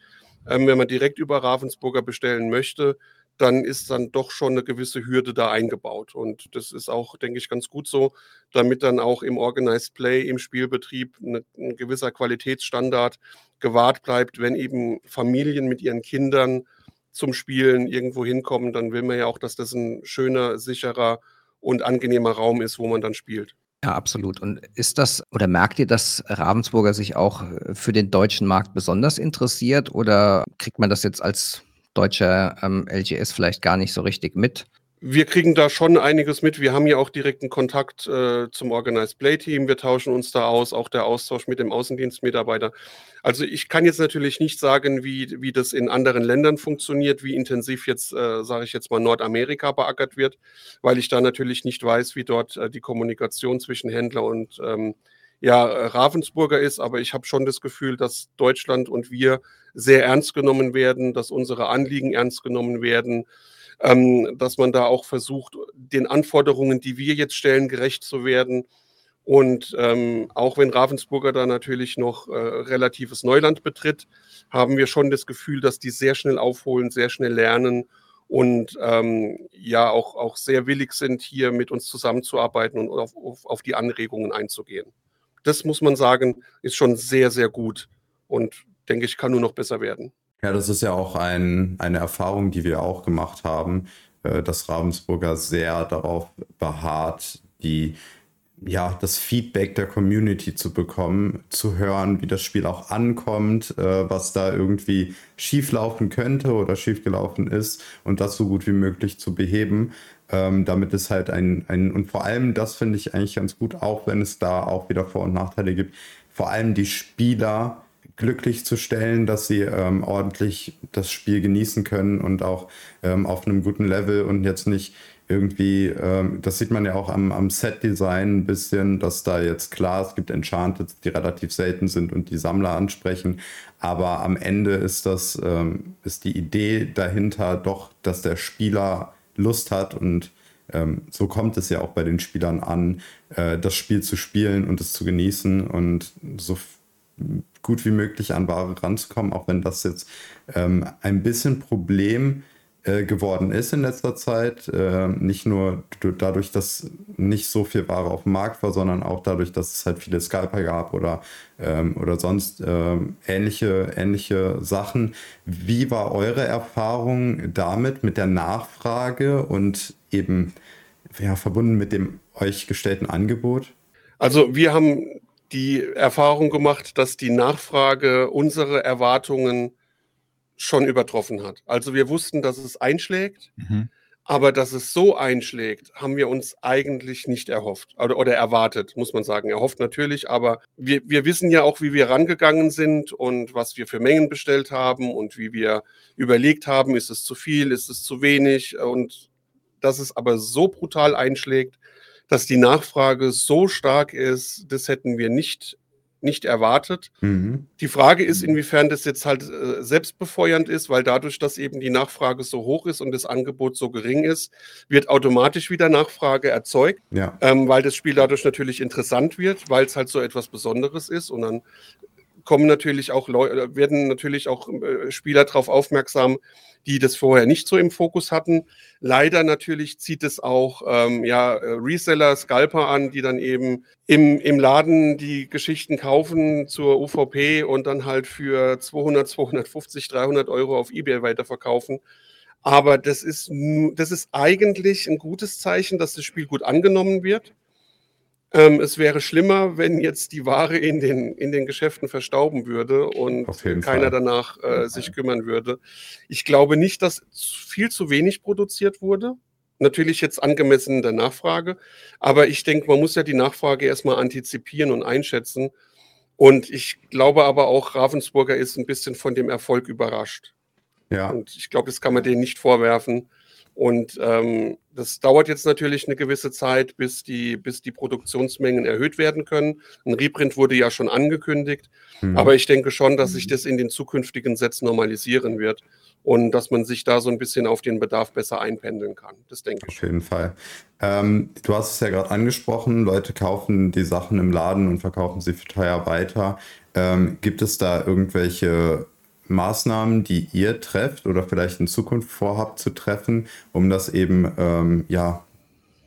Ähm, wenn man direkt über Ravensburger bestellen möchte, dann ist dann doch schon eine gewisse Hürde da eingebaut. Und das ist auch, denke ich, ganz gut so, damit dann auch im Organized Play, im Spielbetrieb eine, ein gewisser Qualitätsstandard gewahrt bleibt, wenn eben Familien mit ihren Kindern zum Spielen irgendwo hinkommen, dann will man ja auch, dass das ein schöner, sicherer und angenehmer Raum ist, wo man dann spielt. Ja, absolut. Und ist das oder merkt ihr, dass Ravensburger sich auch für den deutschen Markt besonders interessiert oder kriegt man das jetzt als deutscher ähm, LGS vielleicht gar nicht so richtig mit. Wir kriegen da schon einiges mit. Wir haben ja auch direkten Kontakt äh, zum Organized Play Team. Wir tauschen uns da aus, auch der Austausch mit dem Außendienstmitarbeiter. Also ich kann jetzt natürlich nicht sagen, wie, wie das in anderen Ländern funktioniert, wie intensiv jetzt, äh, sage ich jetzt mal, Nordamerika beackert wird, weil ich da natürlich nicht weiß, wie dort äh, die Kommunikation zwischen Händler und ähm, ja, Ravensburger ist. Aber ich habe schon das Gefühl, dass Deutschland und wir sehr ernst genommen werden, dass unsere Anliegen ernst genommen werden, ähm, dass man da auch versucht, den Anforderungen, die wir jetzt stellen, gerecht zu werden. Und ähm, auch wenn Ravensburger da natürlich noch äh, relatives Neuland betritt, haben wir schon das Gefühl, dass die sehr schnell aufholen, sehr schnell lernen und ähm, ja auch, auch sehr willig sind, hier mit uns zusammenzuarbeiten und auf, auf, auf die Anregungen einzugehen. Das muss man sagen, ist schon sehr, sehr gut. Und denke ich, kann nur noch besser werden. Ja, das ist ja auch ein, eine Erfahrung, die wir auch gemacht haben, äh, dass Ravensburger sehr darauf beharrt, die ja, das Feedback der Community zu bekommen, zu hören, wie das Spiel auch ankommt, äh, was da irgendwie schieflaufen könnte oder schiefgelaufen ist und das so gut wie möglich zu beheben. Ähm, damit es halt ein, ein, und vor allem, das finde ich eigentlich ganz gut, auch wenn es da auch wieder Vor- und Nachteile gibt, vor allem die Spieler glücklich zu stellen, dass sie ähm, ordentlich das Spiel genießen können und auch ähm, auf einem guten Level und jetzt nicht irgendwie, ähm, das sieht man ja auch am, am Set-Design ein bisschen, dass da jetzt klar, es gibt Enchanted, die relativ selten sind und die Sammler ansprechen, aber am Ende ist das, ähm, ist die Idee dahinter doch, dass der Spieler Lust hat und ähm, so kommt es ja auch bei den Spielern an, äh, das Spiel zu spielen und es zu genießen und so gut wie möglich an Ware ranzukommen, auch wenn das jetzt ähm, ein bisschen Problem äh, geworden ist in letzter Zeit. Äh, nicht nur dadurch, dass nicht so viel Ware auf dem Markt war, sondern auch dadurch, dass es halt viele Scalper gab oder, ähm, oder sonst ähm, ähnliche, ähnliche Sachen. Wie war eure Erfahrung damit, mit der Nachfrage und eben ja, verbunden mit dem euch gestellten Angebot? Also wir haben die Erfahrung gemacht, dass die Nachfrage unsere Erwartungen schon übertroffen hat. Also wir wussten, dass es einschlägt, mhm. Aber dass es so einschlägt, haben wir uns eigentlich nicht erhofft oder, oder erwartet, muss man sagen. Erhofft natürlich, aber wir, wir wissen ja auch, wie wir rangegangen sind und was wir für Mengen bestellt haben und wie wir überlegt haben, ist es zu viel, ist es zu wenig und dass es aber so brutal einschlägt, dass die Nachfrage so stark ist, das hätten wir nicht nicht erwartet. Mhm. Die Frage ist, inwiefern das jetzt halt äh, selbstbefeuernd ist, weil dadurch, dass eben die Nachfrage so hoch ist und das Angebot so gering ist, wird automatisch wieder Nachfrage erzeugt, ja. ähm, weil das Spiel dadurch natürlich interessant wird, weil es halt so etwas Besonderes ist und dann kommen natürlich auch Leute, werden natürlich auch äh, Spieler darauf aufmerksam, die das vorher nicht so im Fokus hatten. Leider natürlich zieht es auch ähm, ja, äh, Reseller, Scalper an, die dann eben im, im Laden die Geschichten kaufen zur UVP und dann halt für 200, 250, 300 Euro auf Ebay weiterverkaufen. Aber das ist, das ist eigentlich ein gutes Zeichen, dass das Spiel gut angenommen wird. Ähm, es wäre schlimmer, wenn jetzt die Ware in den, in den Geschäften verstauben würde und keiner Fall. danach äh, sich kümmern würde. Ich glaube nicht, dass viel zu wenig produziert wurde. Natürlich jetzt angemessen der Nachfrage, aber ich denke, man muss ja die Nachfrage erstmal antizipieren und einschätzen. Und ich glaube aber auch, Ravensburger ist ein bisschen von dem Erfolg überrascht. Ja. Und ich glaube, das kann man denen nicht vorwerfen. Und ähm, das dauert jetzt natürlich eine gewisse Zeit, bis die, bis die Produktionsmengen erhöht werden können. Ein Reprint wurde ja schon angekündigt, mhm. aber ich denke schon, dass sich das in den zukünftigen Sets normalisieren wird und dass man sich da so ein bisschen auf den Bedarf besser einpendeln kann. Das denke ich. Auf jeden Fall. Ähm, du hast es ja gerade angesprochen, Leute kaufen die Sachen im Laden und verkaufen sie für teuer weiter. Ähm, gibt es da irgendwelche Maßnahmen, die ihr trefft oder vielleicht in Zukunft vorhabt zu treffen, um das eben ähm, ja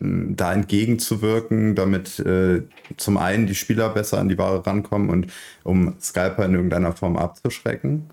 da entgegenzuwirken, damit äh, zum einen die Spieler besser an die Ware rankommen und um Scalper in irgendeiner Form abzuschrecken?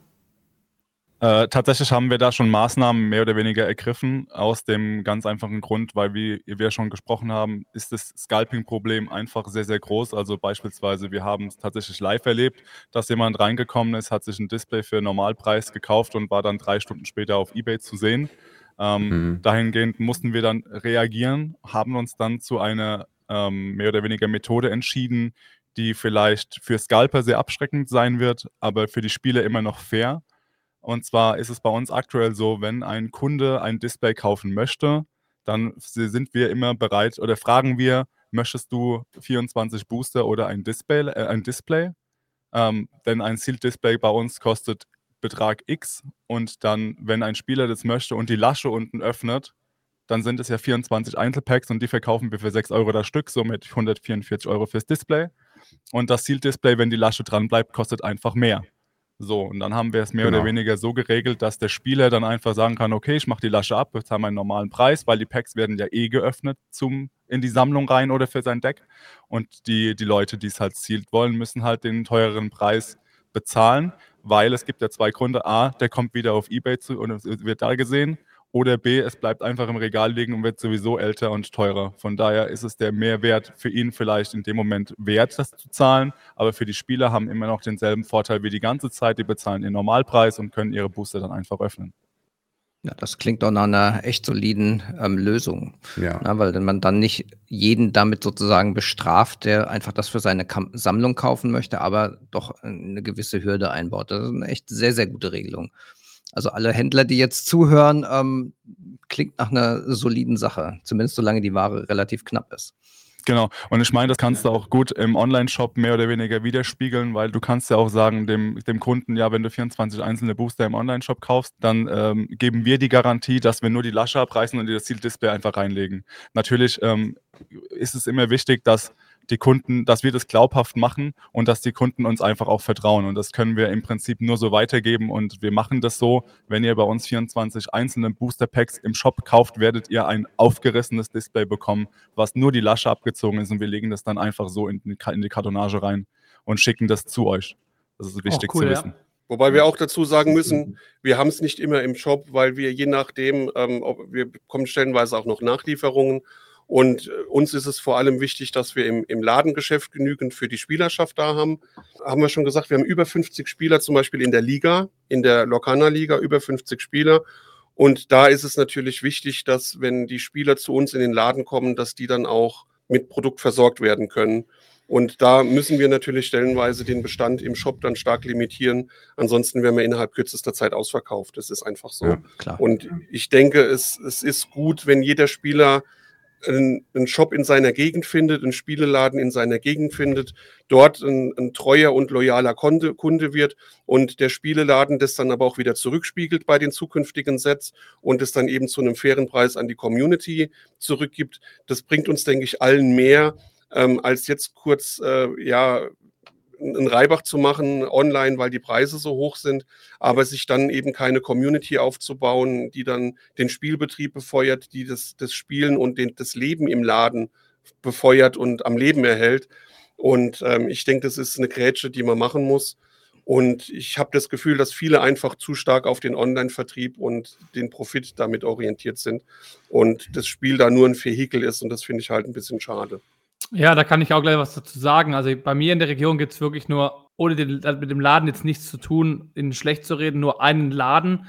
Äh, tatsächlich haben wir da schon Maßnahmen mehr oder weniger ergriffen, aus dem ganz einfachen Grund, weil, wie wir schon gesprochen haben, ist das Scalping-Problem einfach sehr, sehr groß. Also beispielsweise, wir haben es tatsächlich live erlebt, dass jemand reingekommen ist, hat sich ein Display für Normalpreis gekauft und war dann drei Stunden später auf Ebay zu sehen. Ähm, mhm. Dahingehend mussten wir dann reagieren, haben uns dann zu einer ähm, mehr oder weniger Methode entschieden, die vielleicht für Scalper sehr abschreckend sein wird, aber für die Spieler immer noch fair. Und zwar ist es bei uns aktuell so, wenn ein Kunde ein Display kaufen möchte, dann sind wir immer bereit oder fragen wir, möchtest du 24 Booster oder ein Display? Äh, ein Display? Ähm, denn ein Sealed Display bei uns kostet Betrag X und dann, wenn ein Spieler das möchte und die Lasche unten öffnet, dann sind es ja 24 Einzelpacks und die verkaufen wir für 6 Euro das Stück, somit 144 Euro fürs Display. Und das Sealed Display, wenn die Lasche dran bleibt, kostet einfach mehr. So, und dann haben wir es mehr genau. oder weniger so geregelt, dass der Spieler dann einfach sagen kann, okay, ich mache die Lasche ab, bezahle meinen normalen Preis, weil die Packs werden ja eh geöffnet zum, in die Sammlung rein oder für sein Deck. Und die, die Leute, die es halt zielt wollen, müssen halt den teureren Preis bezahlen, weil es gibt ja zwei Gründe. A, der kommt wieder auf Ebay zu und wird da gesehen. Oder B, es bleibt einfach im Regal liegen und wird sowieso älter und teurer. Von daher ist es der Mehrwert für ihn vielleicht in dem Moment wert, das zu zahlen. Aber für die Spieler haben immer noch denselben Vorteil wie die ganze Zeit. Die bezahlen den Normalpreis und können ihre Booster dann einfach öffnen. Ja, das klingt doch nach einer echt soliden ähm, Lösung. Ja. Na, weil man dann nicht jeden damit sozusagen bestraft, der einfach das für seine Kam Sammlung kaufen möchte, aber doch eine gewisse Hürde einbaut. Das ist eine echt sehr, sehr gute Regelung. Also alle Händler, die jetzt zuhören, ähm, klingt nach einer soliden Sache, zumindest solange die Ware relativ knapp ist. Genau. Und ich meine, das kannst du auch gut im Online-Shop mehr oder weniger widerspiegeln, weil du kannst ja auch sagen dem, dem Kunden, ja, wenn du 24 einzelne Booster im Online-Shop kaufst, dann ähm, geben wir die Garantie, dass wir nur die Lasche abreißen und dir das Ziel-Display einfach reinlegen. Natürlich ähm, ist es immer wichtig, dass die Kunden, dass wir das glaubhaft machen und dass die Kunden uns einfach auch vertrauen. Und das können wir im Prinzip nur so weitergeben. Und wir machen das so, wenn ihr bei uns 24 einzelne Booster Packs im Shop kauft, werdet ihr ein aufgerissenes Display bekommen, was nur die Lasche abgezogen ist. Und wir legen das dann einfach so in, in die Kartonage rein und schicken das zu euch. Das ist wichtig oh, cool, zu wissen. Ja. Wobei wir auch dazu sagen müssen, wir haben es nicht immer im Shop, weil wir je nachdem, ähm, wir bekommen stellenweise auch noch Nachlieferungen und äh, uns ist es vor allem wichtig, dass wir im, im Ladengeschäft genügend für die Spielerschaft da haben. Haben wir schon gesagt, wir haben über 50 Spieler zum Beispiel in der Liga, in der Lokana-Liga, über 50 Spieler. Und da ist es natürlich wichtig, dass wenn die Spieler zu uns in den Laden kommen, dass die dann auch mit Produkt versorgt werden können. Und da müssen wir natürlich stellenweise den Bestand im Shop dann stark limitieren. Ansonsten werden wir innerhalb kürzester Zeit ausverkauft. Das ist einfach so. Ja, und ich denke, es, es ist gut, wenn jeder Spieler einen, einen Shop in seiner Gegend findet, einen Spieleladen in seiner Gegend findet, dort ein, ein treuer und loyaler Kunde, Kunde, wird und der Spieleladen das dann aber auch wieder zurückspiegelt bei den zukünftigen Sets und es dann eben zu einem fairen Preis an die Community zurückgibt. Das bringt uns, denke ich, allen mehr, ähm, als jetzt kurz äh, ja einen Reibach zu machen online, weil die Preise so hoch sind, aber sich dann eben keine Community aufzubauen, die dann den Spielbetrieb befeuert, die das, das Spielen und den, das Leben im Laden befeuert und am Leben erhält. Und ähm, ich denke, das ist eine Grätsche, die man machen muss. Und ich habe das Gefühl, dass viele einfach zu stark auf den Online-Vertrieb und den Profit damit orientiert sind und das Spiel da nur ein Vehikel ist. Und das finde ich halt ein bisschen schade. Ja, da kann ich auch gleich was dazu sagen. Also bei mir in der Region gibt es wirklich nur, ohne den, mit dem Laden jetzt nichts zu tun, in schlecht zu reden, nur einen Laden.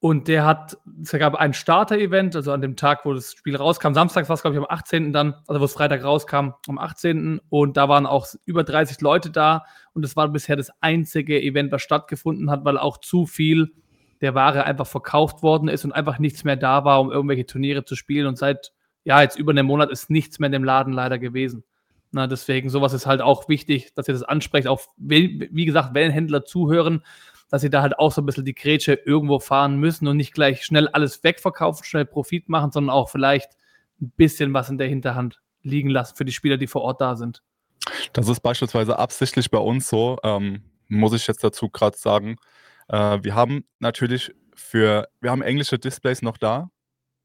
Und der hat, es gab ein Starter-Event, also an dem Tag, wo das Spiel rauskam. Samstags war es, glaube ich, am 18. dann, also wo es Freitag rauskam, am 18. Und da waren auch über 30 Leute da. Und es war bisher das einzige Event, was stattgefunden hat, weil auch zu viel der Ware einfach verkauft worden ist und einfach nichts mehr da war, um irgendwelche Turniere zu spielen. Und seit ja, jetzt über einen Monat ist nichts mehr in dem Laden leider gewesen. Na, deswegen, sowas ist halt auch wichtig, dass ihr das ansprecht. Auch, wie gesagt, wenn Händler zuhören, dass sie da halt auch so ein bisschen die Grätsche irgendwo fahren müssen und nicht gleich schnell alles wegverkaufen, schnell Profit machen, sondern auch vielleicht ein bisschen was in der Hinterhand liegen lassen für die Spieler, die vor Ort da sind. Das ist beispielsweise absichtlich bei uns so, ähm, muss ich jetzt dazu gerade sagen. Äh, wir haben natürlich für, wir haben englische Displays noch da,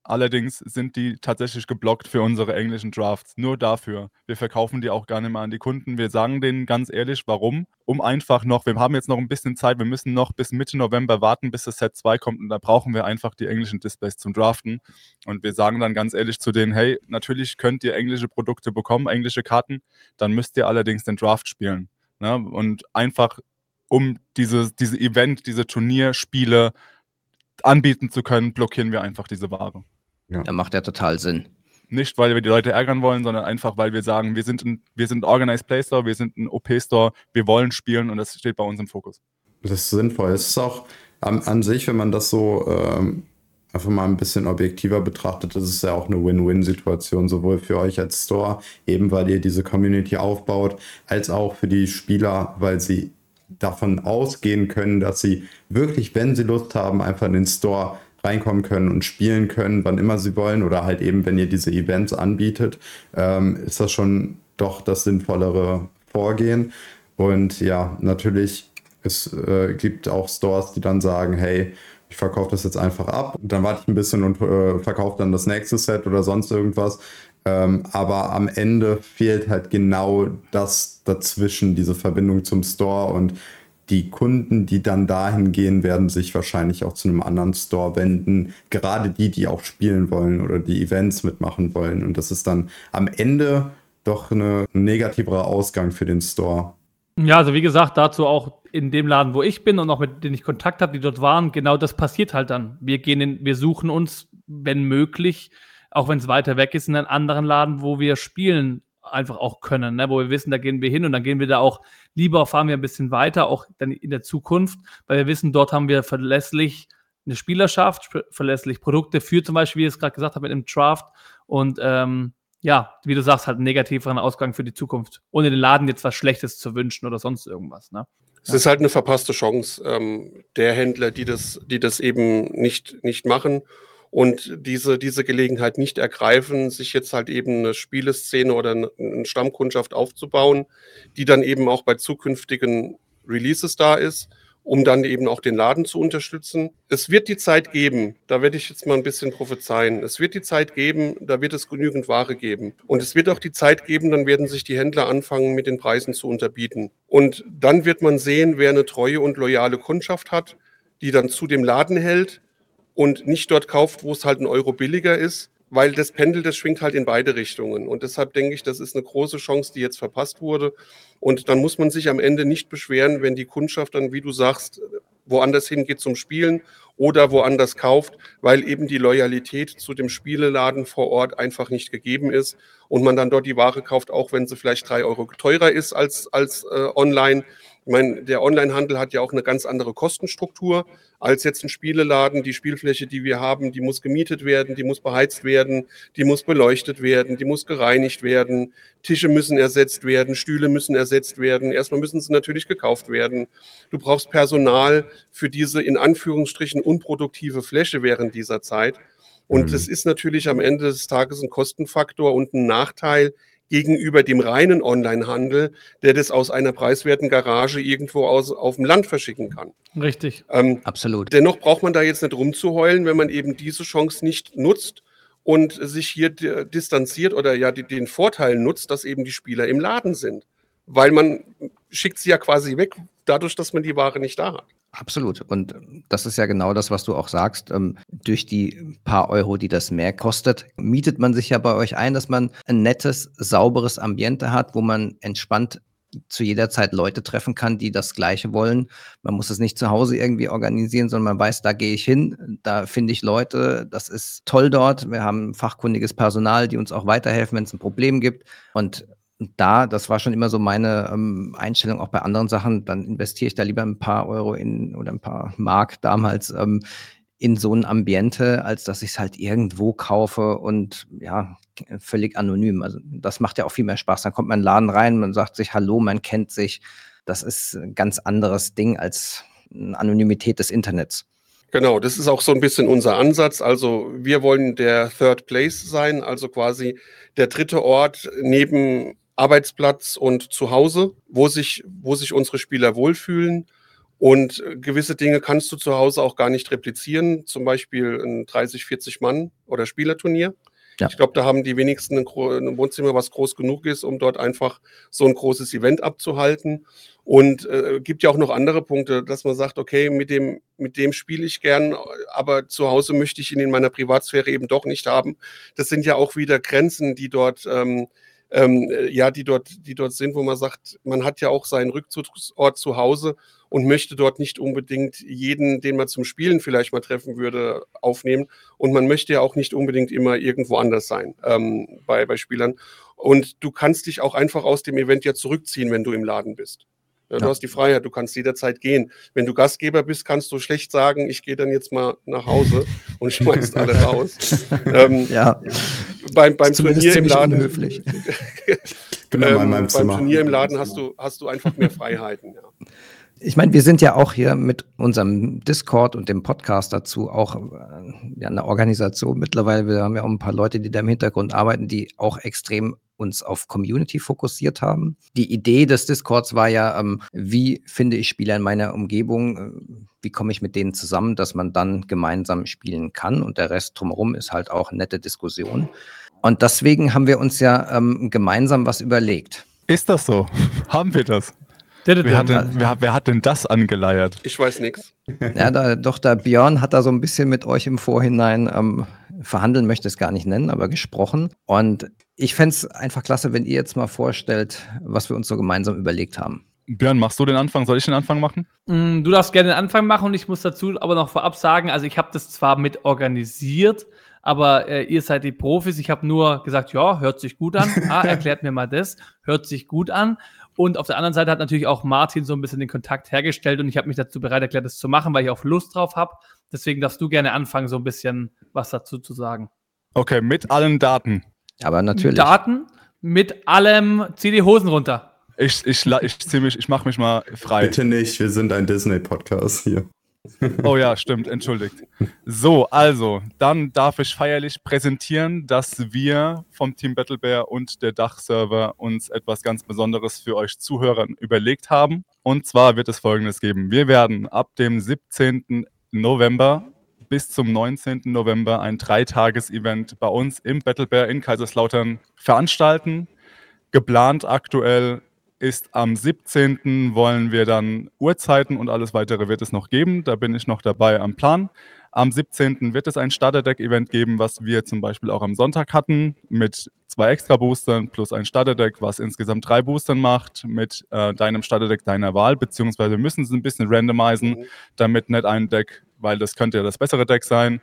Allerdings sind die tatsächlich geblockt für unsere englischen Drafts. Nur dafür. Wir verkaufen die auch gerne mal an die Kunden. Wir sagen denen ganz ehrlich, warum? Um einfach noch, wir haben jetzt noch ein bisschen Zeit, wir müssen noch bis Mitte November warten, bis das Set 2 kommt und da brauchen wir einfach die englischen Displays zum Draften. Und wir sagen dann ganz ehrlich zu denen, hey, natürlich könnt ihr englische Produkte bekommen, englische Karten, dann müsst ihr allerdings den Draft spielen. Ne? Und einfach um diese, diese Event, diese Turnierspiele anbieten zu können, blockieren wir einfach diese Ware. Ja. Dann macht ja total Sinn. Nicht, weil wir die Leute ärgern wollen, sondern einfach, weil wir sagen, wir sind ein, wir sind Organized Play Store, wir sind ein OP-Store, wir wollen spielen und das steht bei uns im Fokus. Das ist sinnvoll. Es ist auch an, an sich, wenn man das so ähm, einfach mal ein bisschen objektiver betrachtet, ist es ja auch eine Win-Win-Situation, sowohl für euch als Store, eben weil ihr diese Community aufbaut, als auch für die Spieler, weil sie davon ausgehen können, dass sie wirklich, wenn sie Lust haben, einfach in den Store reinkommen können und spielen können, wann immer sie wollen oder halt eben, wenn ihr diese Events anbietet, ähm, ist das schon doch das sinnvollere Vorgehen. Und ja, natürlich, es äh, gibt auch Stores, die dann sagen, hey, ich verkaufe das jetzt einfach ab. Und dann warte ich ein bisschen und äh, verkaufe dann das nächste Set oder sonst irgendwas. Ähm, aber am Ende fehlt halt genau das dazwischen, diese Verbindung zum Store und die Kunden, die dann dahin gehen, werden sich wahrscheinlich auch zu einem anderen Store wenden. Gerade die, die auch spielen wollen oder die Events mitmachen wollen. Und das ist dann am Ende doch ein negativerer Ausgang für den Store. Ja, also wie gesagt, dazu auch in dem Laden, wo ich bin und auch mit denen ich Kontakt habe, die dort waren, genau das passiert halt dann. Wir gehen in, wir suchen uns, wenn möglich, auch wenn es weiter weg ist, in einen anderen Laden, wo wir spielen einfach auch können, ne? wo wir wissen, da gehen wir hin und dann gehen wir da auch lieber, fahren wir ein bisschen weiter, auch dann in der Zukunft, weil wir wissen, dort haben wir verlässlich eine Spielerschaft, verlässlich Produkte für zum Beispiel, wie ich es gerade gesagt habe, mit dem Draft und ähm, ja, wie du sagst, halt einen negativeren Ausgang für die Zukunft, ohne den Laden jetzt was Schlechtes zu wünschen oder sonst irgendwas. Ne? Es ist halt eine verpasste Chance ähm, der Händler, die das, die das eben nicht, nicht machen und diese, diese Gelegenheit nicht ergreifen, sich jetzt halt eben eine Spieleszene oder eine Stammkundschaft aufzubauen, die dann eben auch bei zukünftigen Releases da ist, um dann eben auch den Laden zu unterstützen. Es wird die Zeit geben, da werde ich jetzt mal ein bisschen prophezeien, es wird die Zeit geben, da wird es genügend Ware geben. Und es wird auch die Zeit geben, dann werden sich die Händler anfangen, mit den Preisen zu unterbieten. Und dann wird man sehen, wer eine treue und loyale Kundschaft hat, die dann zu dem Laden hält, und nicht dort kauft, wo es halt ein Euro billiger ist, weil das Pendel, das schwingt halt in beide Richtungen. Und deshalb denke ich, das ist eine große Chance, die jetzt verpasst wurde. Und dann muss man sich am Ende nicht beschweren, wenn die Kundschaft dann, wie du sagst, woanders hingeht zum Spielen oder woanders kauft, weil eben die Loyalität zu dem Spieleladen vor Ort einfach nicht gegeben ist und man dann dort die Ware kauft, auch wenn sie vielleicht drei Euro teurer ist als, als äh, online. Ich meine, der Onlinehandel hat ja auch eine ganz andere Kostenstruktur als jetzt ein Spieleladen. Die Spielfläche, die wir haben, die muss gemietet werden, die muss beheizt werden, die muss beleuchtet werden, die muss gereinigt werden, Tische müssen ersetzt werden, Stühle müssen ersetzt werden. Erstmal müssen sie natürlich gekauft werden. Du brauchst Personal für diese in Anführungsstrichen unproduktive Fläche während dieser Zeit. Und mhm. das ist natürlich am Ende des Tages ein Kostenfaktor und ein Nachteil, gegenüber dem reinen Onlinehandel, der das aus einer preiswerten Garage irgendwo aus, auf dem Land verschicken kann. Richtig. Ähm, Absolut. Dennoch braucht man da jetzt nicht rumzuheulen, wenn man eben diese Chance nicht nutzt und sich hier distanziert oder ja den Vorteil nutzt, dass eben die Spieler im Laden sind. Weil man schickt sie ja quasi weg, dadurch, dass man die Ware nicht da hat. Absolut. Und das ist ja genau das, was du auch sagst. Ähm, durch die paar Euro, die das mehr kostet, mietet man sich ja bei euch ein, dass man ein nettes, sauberes Ambiente hat, wo man entspannt zu jeder Zeit Leute treffen kann, die das Gleiche wollen. Man muss es nicht zu Hause irgendwie organisieren, sondern man weiß, da gehe ich hin, da finde ich Leute, das ist toll dort. Wir haben fachkundiges Personal, die uns auch weiterhelfen, wenn es ein Problem gibt. Und da, das war schon immer so meine ähm, Einstellung, auch bei anderen Sachen, dann investiere ich da lieber ein paar Euro in oder ein paar Mark damals ähm, in so ein Ambiente, als dass ich es halt irgendwo kaufe und ja, völlig anonym. Also das macht ja auch viel mehr Spaß. Dann kommt man in den Laden rein, man sagt sich Hallo, man kennt sich. Das ist ein ganz anderes Ding als Anonymität des Internets. Genau, das ist auch so ein bisschen unser Ansatz. Also wir wollen der Third Place sein, also quasi der dritte Ort neben Arbeitsplatz und Zuhause, wo sich, wo sich unsere Spieler wohlfühlen. Und gewisse Dinge kannst du zu Hause auch gar nicht replizieren, zum Beispiel ein 30, 40 Mann oder Spielerturnier. Ja. Ich glaube, da haben die wenigsten ein, ein, Wohnzimmer, was groß genug ist, um dort einfach so ein großes Event abzuhalten. Und äh, gibt ja auch noch andere Punkte, dass man sagt, okay, mit dem, mit dem spiele ich gern, aber zu Hause möchte ich ihn in meiner Privatsphäre eben doch nicht haben. Das sind ja auch wieder Grenzen, die dort ähm, ähm, ja, die dort, die dort sind, wo man sagt, man hat ja auch seinen Rückzugsort zu Hause und möchte dort nicht unbedingt jeden, den man zum Spielen vielleicht mal treffen würde, aufnehmen. Und man möchte ja auch nicht unbedingt immer irgendwo anders sein ähm, bei, bei Spielern. Und du kannst dich auch einfach aus dem Event ja zurückziehen, wenn du im Laden bist. Ja, du hast die Freiheit, du kannst jederzeit gehen. Wenn du Gastgeber bist, kannst du schlecht sagen, ich gehe dann jetzt mal nach Hause [laughs] und schmeißt alle raus. [laughs] ähm, ja. Beim, beim Turnier im Laden. Unhöflich. [laughs] genau, ähm, beim Turnier im Laden hast du, hast du einfach mehr Freiheiten. Ja. Ich meine, wir sind ja auch hier mit unserem Discord und dem Podcast dazu auch äh, ja, eine Organisation mittlerweile. Wir haben ja auch ein paar Leute, die da im Hintergrund arbeiten, die auch extrem uns auf Community fokussiert haben. Die Idee des Discords war ja, ähm, wie finde ich Spieler in meiner Umgebung, äh, wie komme ich mit denen zusammen, dass man dann gemeinsam spielen kann und der Rest drumherum ist halt auch nette Diskussion. Und deswegen haben wir uns ja ähm, gemeinsam was überlegt. Ist das so? [laughs] haben wir das? Wer hat, denn, wer, wer hat, denn, das angeleiert? Ich weiß nichts. Ja, da, doch, der Björn hat da so ein bisschen mit euch im Vorhinein ähm, verhandeln, möchte es gar nicht nennen, aber gesprochen. Und ich fände es einfach klasse, wenn ihr jetzt mal vorstellt, was wir uns so gemeinsam überlegt haben. Björn, machst du den Anfang? Soll ich den Anfang machen? Mm, du darfst gerne den Anfang machen und ich muss dazu aber noch vorab sagen, also ich habe das zwar mit organisiert, aber äh, ihr seid die Profis. Ich habe nur gesagt, ja, hört sich gut an. Ah, [laughs] erklärt mir mal das. Hört sich gut an. Und auf der anderen Seite hat natürlich auch Martin so ein bisschen den Kontakt hergestellt und ich habe mich dazu bereit erklärt, das zu machen, weil ich auch Lust drauf habe. Deswegen darfst du gerne anfangen, so ein bisschen was dazu zu sagen. Okay, mit allen Daten. Aber natürlich. Daten mit allem, zieh die Hosen runter. Ich, ich, ich, ich, ich mache mich mal frei. Bitte nicht, wir sind ein Disney-Podcast hier. [laughs] Oh ja, stimmt, entschuldigt. So, also, dann darf ich feierlich präsentieren, dass wir vom Team Battlebear und der Dachserver uns etwas ganz Besonderes für euch Zuhörern überlegt haben. Und zwar wird es folgendes geben. Wir werden ab dem 17. November bis zum 19. November ein Dreitages-Event bei uns im Battlebear in Kaiserslautern veranstalten. Geplant aktuell ist am 17. wollen wir dann Uhrzeiten und alles weitere wird es noch geben. Da bin ich noch dabei am Plan. Am 17. wird es ein Starterdeck-Event geben, was wir zum Beispiel auch am Sonntag hatten, mit zwei extra Boostern plus ein Starterdeck, was insgesamt drei Boostern macht, mit äh, deinem Starterdeck deiner Wahl, beziehungsweise müssen es ein bisschen randomisieren, mhm. damit nicht ein Deck, weil das könnte ja das bessere Deck sein,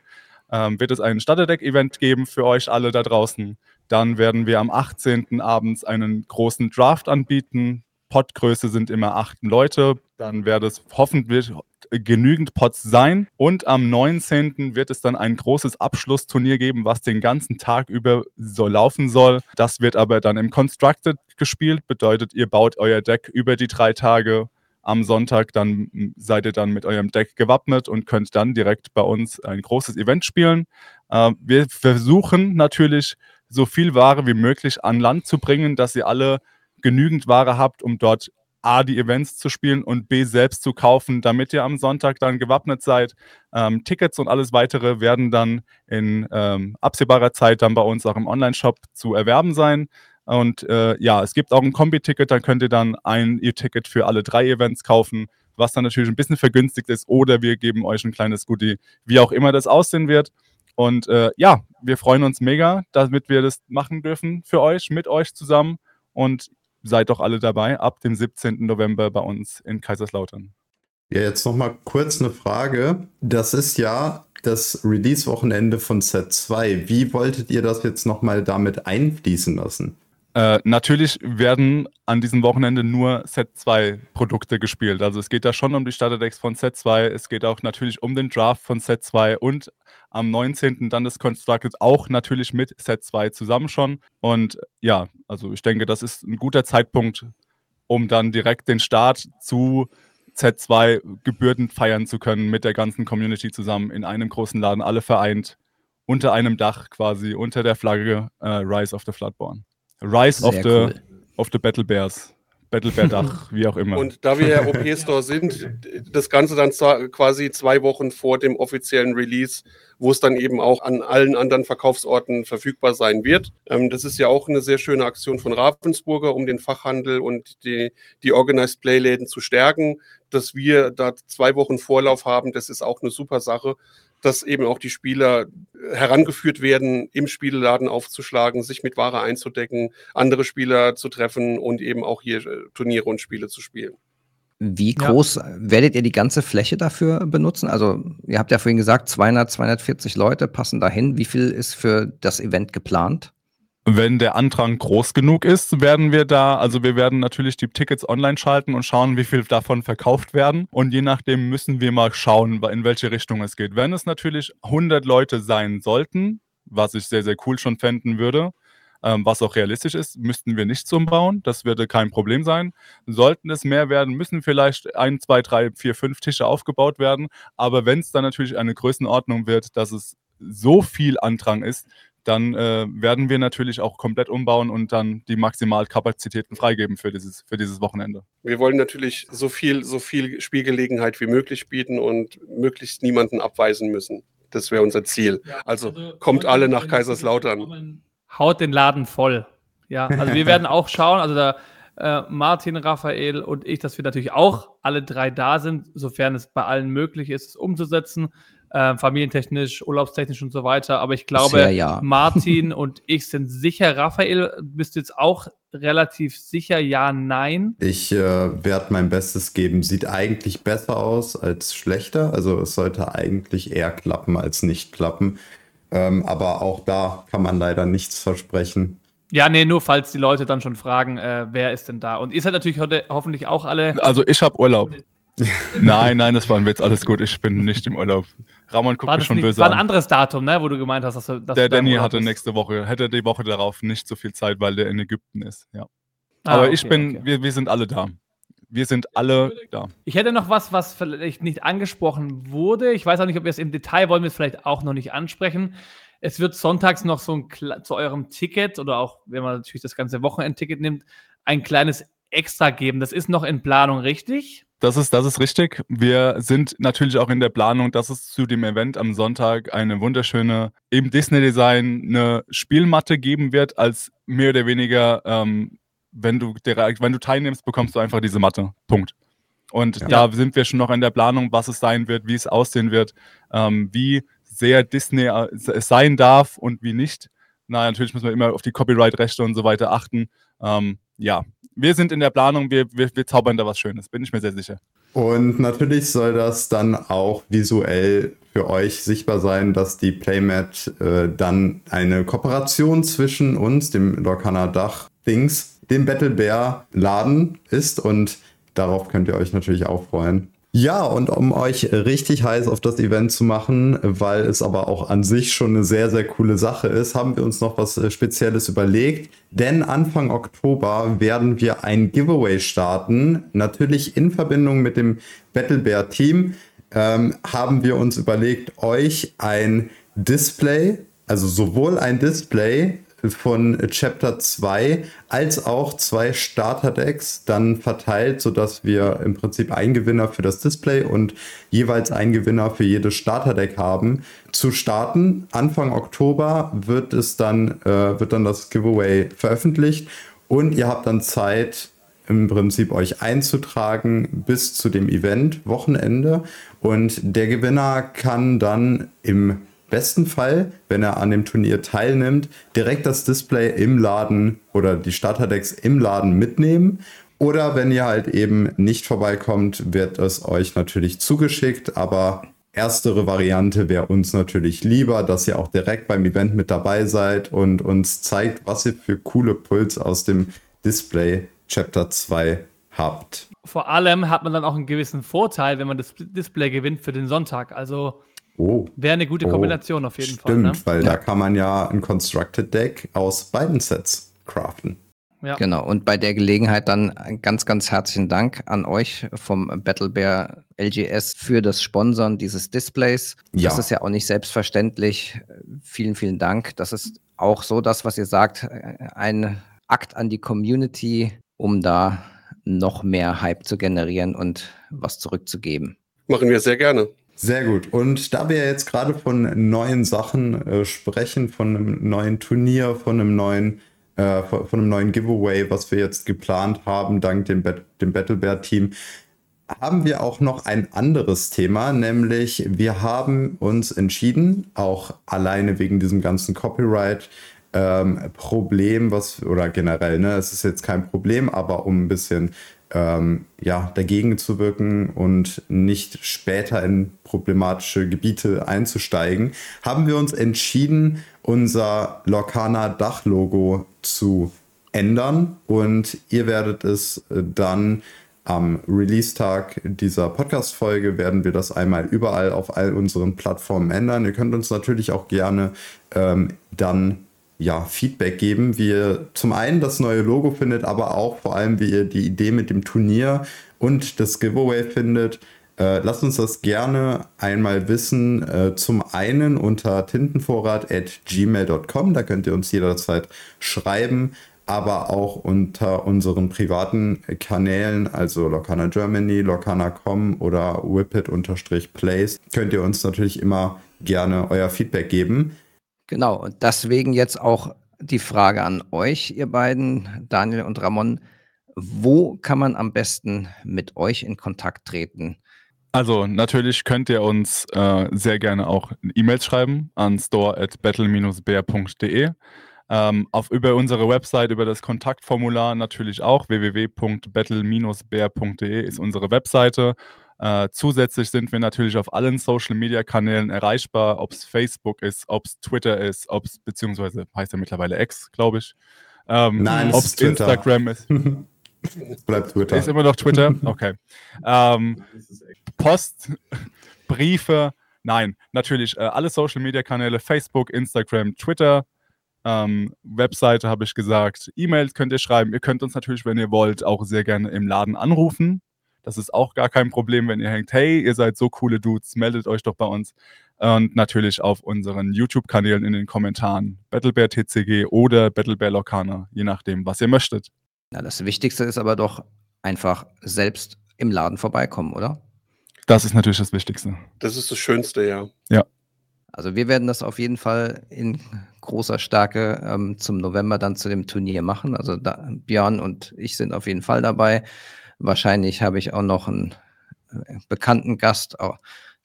ähm, wird es ein Starterdeck-Event geben für euch alle da draußen. Dann werden wir am 18. abends einen großen Draft anbieten. Potgröße sind immer acht Leute. Dann wird es hoffentlich genügend Pots sein. Und am 19. wird es dann ein großes Abschlussturnier geben, was den ganzen Tag über so laufen soll. Das wird aber dann im Constructed gespielt. Bedeutet, ihr baut euer Deck über die drei Tage. Am Sonntag dann seid ihr dann mit eurem Deck gewappnet und könnt dann direkt bei uns ein großes Event spielen. Äh, wir versuchen natürlich so viel Ware wie möglich an Land zu bringen, dass ihr alle genügend Ware habt, um dort A, die Events zu spielen und B, selbst zu kaufen, damit ihr am Sonntag dann gewappnet seid. Ähm, Tickets und alles weitere werden dann in ähm, absehbarer Zeit dann bei uns auch im Online-Shop zu erwerben sein. Und äh, ja, es gibt auch ein Kombi-Ticket, dann könnt ihr dann ein E-Ticket für alle drei Events kaufen, was dann natürlich ein bisschen vergünstigt ist. Oder wir geben euch ein kleines Goodie, wie auch immer das aussehen wird. Und äh, ja, wir freuen uns mega, damit wir das machen dürfen für euch, mit euch zusammen. Und seid doch alle dabei ab dem 17. November bei uns in Kaiserslautern. Ja, jetzt nochmal kurz eine Frage. Das ist ja das Release-Wochenende von Set 2. Wie wolltet ihr das jetzt nochmal damit einfließen lassen? Äh, natürlich werden an diesem Wochenende nur Set 2 Produkte gespielt. Also es geht da schon um die Starterdecks von Set 2. Es geht auch natürlich um den Draft von Set 2 und am 19. dann das Constructed auch natürlich mit Set 2 zusammen schon. Und ja, also ich denke, das ist ein guter Zeitpunkt, um dann direkt den Start zu Z2 gebührend feiern zu können mit der ganzen Community zusammen in einem großen Laden, alle vereint, unter einem Dach quasi, unter der Flagge äh, Rise of the Floodborn. Rise of the, cool. of the Battle Bears. Battlebär-Dach, [laughs] wie auch immer. Und da wir ja [laughs] OP-Store sind, das Ganze dann quasi zwei Wochen vor dem offiziellen Release, wo es dann eben auch an allen anderen Verkaufsorten verfügbar sein wird. Ähm, das ist ja auch eine sehr schöne Aktion von Ravensburger, um den Fachhandel und die, die Organized Play-Läden zu stärken. Dass wir da zwei Wochen Vorlauf haben, das ist auch eine super Sache dass eben auch die Spieler herangeführt werden, im Spielladen aufzuschlagen, sich mit Ware einzudecken, andere Spieler zu treffen und eben auch hier äh, Turniere und Spiele zu spielen. Wie groß ja. werdet ihr die ganze Fläche dafür benutzen? Also, ihr habt ja vorhin gesagt, 200, 240 Leute passen dahin. Wie viel ist für das Event geplant? Wenn der Andrang groß genug ist, werden wir da, also wir werden natürlich die Tickets online schalten und schauen, wie viel davon verkauft werden. Und je nachdem müssen wir mal schauen, in welche Richtung es geht. Wenn es natürlich 100 Leute sein sollten, was ich sehr, sehr cool schon fänden würde, ähm, was auch realistisch ist, müssten wir nichts umbauen. Das würde kein Problem sein. Sollten es mehr werden, müssen vielleicht ein, zwei, drei, vier, fünf Tische aufgebaut werden. Aber wenn es dann natürlich eine Größenordnung wird, dass es so viel Andrang ist, dann äh, werden wir natürlich auch komplett umbauen und dann die Maximalkapazitäten freigeben für dieses, für dieses Wochenende. Wir wollen natürlich so viel, so viel Spielgelegenheit wie möglich bieten und möglichst niemanden abweisen müssen. Das wäre unser Ziel. Ja, also, also, kommt alle nach Kaiserslautern. Haut den Laden voll. Ja, also wir [laughs] werden auch schauen, also da äh, Martin, Raphael und ich, dass wir natürlich auch alle drei da sind, sofern es bei allen möglich ist, es umzusetzen äh, familientechnisch, urlaubstechnisch und so weiter. Aber ich glaube, Sehr, ja. [laughs] Martin und ich sind sicher. Raphael, bist du jetzt auch relativ sicher ja, nein? Ich äh, werde mein Bestes geben. Sieht eigentlich besser aus als schlechter. Also es sollte eigentlich eher klappen als nicht klappen. Ähm, aber auch da kann man leider nichts versprechen. Ja, nee, nur falls die Leute dann schon fragen, äh, wer ist denn da? Und ihr seid natürlich heute hoffentlich auch alle. Also ich habe Urlaub [laughs] nein, nein, das war ein Witz, alles gut, ich bin nicht im Urlaub. Ramon guckt mich schon nicht, böse an. war ein anderes Datum, ne, wo du gemeint hast, dass du dass Der Danny hatte bist. nächste Woche, hätte die Woche darauf nicht so viel Zeit, weil der in Ägypten ist, ja. Ah, Aber okay, ich bin, okay. wir, wir sind alle da. Wir sind alle da. Ich hätte noch was, was vielleicht nicht angesprochen wurde. Ich weiß auch nicht, ob wir es im Detail wollen, wir es vielleicht auch noch nicht ansprechen. Es wird sonntags noch so ein zu eurem Ticket oder auch, wenn man natürlich das ganze Wochenendticket nimmt, ein kleines Extra geben. Das ist noch in Planung, richtig? Das ist, das ist richtig. Wir sind natürlich auch in der Planung, dass es zu dem Event am Sonntag eine wunderschöne, im Disney-Design, eine Spielmatte geben wird, als mehr oder weniger, ähm, wenn, du, wenn du teilnimmst, bekommst du einfach diese Matte. Punkt. Und ja. da sind wir schon noch in der Planung, was es sein wird, wie es aussehen wird, ähm, wie sehr Disney äh, es sein darf und wie nicht. Na, natürlich müssen wir immer auf die Copyright-Rechte und so weiter achten. Ähm, ja, wir sind in der Planung, wir, wir, wir zaubern da was Schönes, bin ich mir sehr sicher. Und natürlich soll das dann auch visuell für euch sichtbar sein, dass die Playmat äh, dann eine Kooperation zwischen uns, dem Lorcaner Dach Dings, dem Battle Bear Laden ist und darauf könnt ihr euch natürlich auch freuen. Ja, und um euch richtig heiß auf das Event zu machen, weil es aber auch an sich schon eine sehr, sehr coole Sache ist, haben wir uns noch was äh, Spezielles überlegt. Denn Anfang Oktober werden wir ein Giveaway starten. Natürlich in Verbindung mit dem Battlebear Team ähm, haben wir uns überlegt, euch ein Display, also sowohl ein Display von Chapter 2 als auch zwei Starterdecks dann verteilt, sodass wir im Prinzip einen Gewinner für das Display und jeweils einen Gewinner für jedes Starterdeck haben. Zu starten, Anfang Oktober wird es dann, äh, wird dann das Giveaway veröffentlicht und ihr habt dann Zeit, im Prinzip euch einzutragen bis zu dem Event, Wochenende. Und der Gewinner kann dann im besten Fall, wenn er an dem Turnier teilnimmt, direkt das Display im Laden oder die Starterdecks im Laden mitnehmen. Oder wenn ihr halt eben nicht vorbeikommt, wird es euch natürlich zugeschickt. Aber erstere Variante wäre uns natürlich lieber, dass ihr auch direkt beim Event mit dabei seid und uns zeigt, was ihr für coole Puls aus dem Display Chapter 2 habt. Vor allem hat man dann auch einen gewissen Vorteil, wenn man das Display gewinnt für den Sonntag. Also Oh. Wäre eine gute oh. Kombination oh, auf jeden Fall. Stimmt, ne? weil ja. da kann man ja ein Constructed Deck aus beiden Sets craften. Ja. Genau, und bei der Gelegenheit dann ganz, ganz herzlichen Dank an euch vom Battle Bear LGS für das Sponsern dieses Displays. Ja. Das ist ja auch nicht selbstverständlich. Vielen, vielen Dank. Das ist auch so das, was ihr sagt, ein Akt an die Community, um da noch mehr Hype zu generieren und was zurückzugeben. Machen wir sehr gerne. Sehr gut. Und da wir jetzt gerade von neuen Sachen äh, sprechen, von einem neuen Turnier, von einem neuen, äh, von, einem neuen Giveaway, was wir jetzt geplant haben, dank dem, Bat dem Battlebear-Team, haben wir auch noch ein anderes Thema, nämlich wir haben uns entschieden, auch alleine wegen diesem ganzen Copyright, ähm, Problem, was, oder generell, ne, es ist jetzt kein Problem, aber um ein bisschen ähm, ja, dagegen zu wirken und nicht später in problematische Gebiete einzusteigen, haben wir uns entschieden, unser Lorcaner Dachlogo zu ändern und ihr werdet es äh, dann am Release-Tag dieser Podcast-Folge werden wir das einmal überall auf all unseren Plattformen ändern. Ihr könnt uns natürlich auch gerne ähm, dann ja, Feedback geben, wie ihr zum einen das neue Logo findet, aber auch vor allem, wie ihr die Idee mit dem Turnier und das Giveaway findet. Äh, lasst uns das gerne einmal wissen. Äh, zum einen unter tintenvorrat.gmail.com, da könnt ihr uns jederzeit schreiben, aber auch unter unseren privaten Kanälen, also Lokana Germany, Lokana.com oder whippet-place, könnt ihr uns natürlich immer gerne euer Feedback geben. Genau, und deswegen jetzt auch die Frage an euch, ihr beiden, Daniel und Ramon. Wo kann man am besten mit euch in Kontakt treten? Also natürlich könnt ihr uns äh, sehr gerne auch E-Mails schreiben an store at battle-bear.de. Ähm, auf, über unsere Website, über das Kontaktformular natürlich auch www.battle-bear.de ist unsere Webseite. Äh, zusätzlich sind wir natürlich auf allen Social-Media-Kanälen erreichbar, ob es Facebook ist, ob es Twitter ist, ob es, beziehungsweise heißt ja mittlerweile X, glaube ich. Ähm, Nein, ob es Instagram ist. es [laughs] bleibt Twitter. Ist immer noch Twitter? Okay. Ähm, Post, Briefe, nein, natürlich äh, alle Social-Media-Kanäle, Facebook, Instagram, Twitter, ähm, Webseite habe ich gesagt, E-Mails könnt ihr schreiben. Ihr könnt uns natürlich, wenn ihr wollt, auch sehr gerne im Laden anrufen. Das ist auch gar kein Problem, wenn ihr hängt, hey, ihr seid so coole Dudes, meldet euch doch bei uns. Und natürlich auf unseren YouTube-Kanälen in den Kommentaren Battlebear TCG oder Battlebear Lokana, je nachdem, was ihr möchtet. Ja, das Wichtigste ist aber doch einfach selbst im Laden vorbeikommen, oder? Das ist natürlich das Wichtigste. Das ist das Schönste, ja. Ja. Also wir werden das auf jeden Fall in großer Stärke ähm, zum November dann zu dem Turnier machen. Also da, Björn und ich sind auf jeden Fall dabei. Wahrscheinlich habe ich auch noch einen äh, bekannten Gast,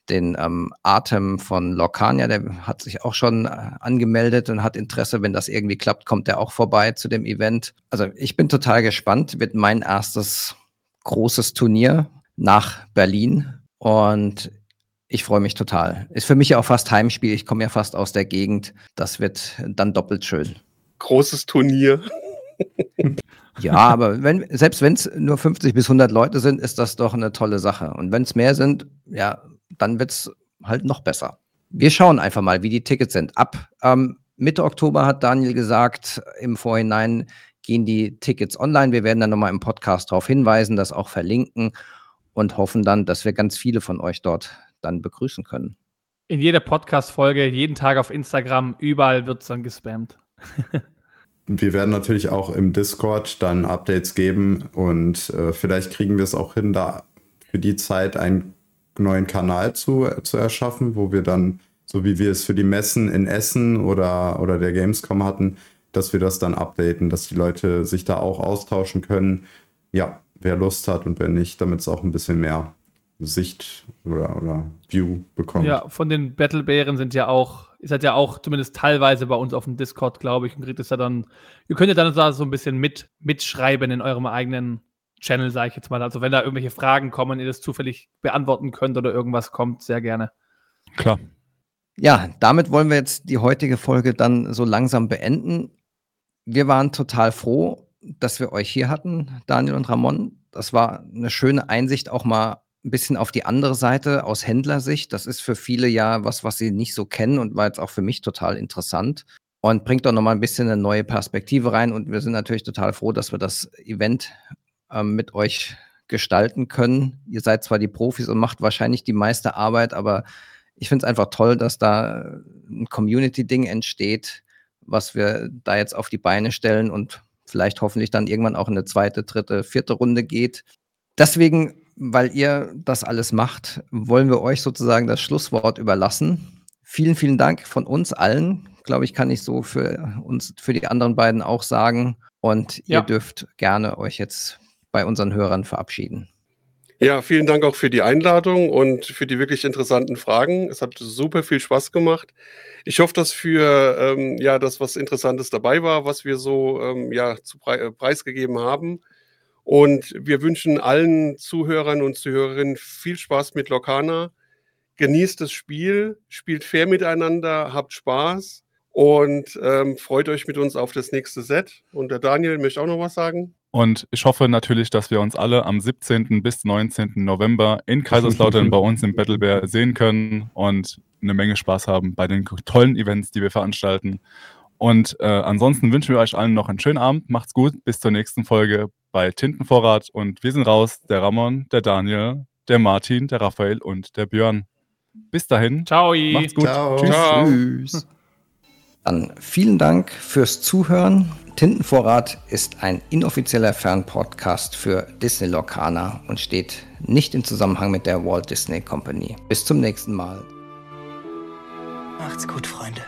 den ähm, Atem von Lorcania, der hat sich auch schon äh, angemeldet und hat Interesse. Wenn das irgendwie klappt, kommt er auch vorbei zu dem Event. Also ich bin total gespannt. Wird mein erstes großes Turnier nach Berlin und ich freue mich total. Ist für mich ja auch fast Heimspiel. Ich komme ja fast aus der Gegend. Das wird dann doppelt schön. Großes Turnier. [laughs] Ja, aber wenn, selbst wenn es nur 50 bis 100 Leute sind, ist das doch eine tolle Sache. Und wenn es mehr sind, ja, dann wird es halt noch besser. Wir schauen einfach mal, wie die Tickets sind. Ab ähm, Mitte Oktober hat Daniel gesagt, im Vorhinein gehen die Tickets online. Wir werden dann nochmal im Podcast darauf hinweisen, das auch verlinken und hoffen dann, dass wir ganz viele von euch dort dann begrüßen können. In jeder Podcast-Folge, jeden Tag auf Instagram, überall wird es dann gespammt. [laughs] wir werden natürlich auch im Discord dann Updates geben und äh, vielleicht kriegen wir es auch hin, da für die Zeit einen neuen Kanal zu, zu erschaffen, wo wir dann, so wie wir es für die Messen in Essen oder, oder der Gamescom hatten, dass wir das dann updaten, dass die Leute sich da auch austauschen können. Ja, wer Lust hat und wer nicht, damit es auch ein bisschen mehr Sicht oder, oder View bekommt. Ja, von den Battlebären sind ja auch, ist halt ja auch zumindest teilweise bei uns auf dem Discord, glaube ich, und kriegt es ja dann, ihr könnt ja dann so ein bisschen mit, mitschreiben in eurem eigenen Channel, sage ich jetzt mal. Also wenn da irgendwelche Fragen kommen, ihr das zufällig beantworten könnt oder irgendwas kommt, sehr gerne. Klar. Ja, damit wollen wir jetzt die heutige Folge dann so langsam beenden. Wir waren total froh, dass wir euch hier hatten, Daniel und Ramon. Das war eine schöne Einsicht, auch mal ein bisschen auf die andere Seite aus Händlersicht. Das ist für viele ja was, was sie nicht so kennen und war jetzt auch für mich total interessant und bringt doch nochmal ein bisschen eine neue Perspektive rein. Und wir sind natürlich total froh, dass wir das Event ähm, mit euch gestalten können. Ihr seid zwar die Profis und macht wahrscheinlich die meiste Arbeit, aber ich finde es einfach toll, dass da ein Community-Ding entsteht, was wir da jetzt auf die Beine stellen und vielleicht hoffentlich dann irgendwann auch in eine zweite, dritte, vierte Runde geht. Deswegen weil ihr das alles macht, wollen wir euch sozusagen das Schlusswort überlassen. Vielen, vielen Dank von uns allen. Glaube ich, kann ich so für uns, für die anderen beiden auch sagen. Und ja. ihr dürft gerne euch jetzt bei unseren Hörern verabschieden. Ja, vielen Dank auch für die Einladung und für die wirklich interessanten Fragen. Es hat super viel Spaß gemacht. Ich hoffe, dass für ähm, ja das, was Interessantes dabei war, was wir so ähm, ja zu pre äh, preisgegeben haben. Und wir wünschen allen Zuhörern und Zuhörerinnen viel Spaß mit Lokana. Genießt das Spiel, spielt fair miteinander, habt Spaß und ähm, freut euch mit uns auf das nächste Set. Und der Daniel möchte auch noch was sagen. Und ich hoffe natürlich, dass wir uns alle am 17. bis 19. November in Kaiserslautern [laughs] bei uns im Battle Bear sehen können und eine Menge Spaß haben bei den tollen Events, die wir veranstalten. Und äh, ansonsten wünschen wir euch allen noch einen schönen Abend. Macht's gut. Bis zur nächsten Folge bei Tintenvorrat. Und wir sind raus. Der Ramon, der Daniel, der Martin, der Raphael und der Björn. Bis dahin. Ciao. Macht's gut. Ciao. Tschüss. Ciao. Tschüss. Dann vielen Dank fürs Zuhören. Tintenvorrat ist ein inoffizieller Fernpodcast für Disney Lorcaner und steht nicht im Zusammenhang mit der Walt Disney Company. Bis zum nächsten Mal. Macht's gut, Freunde.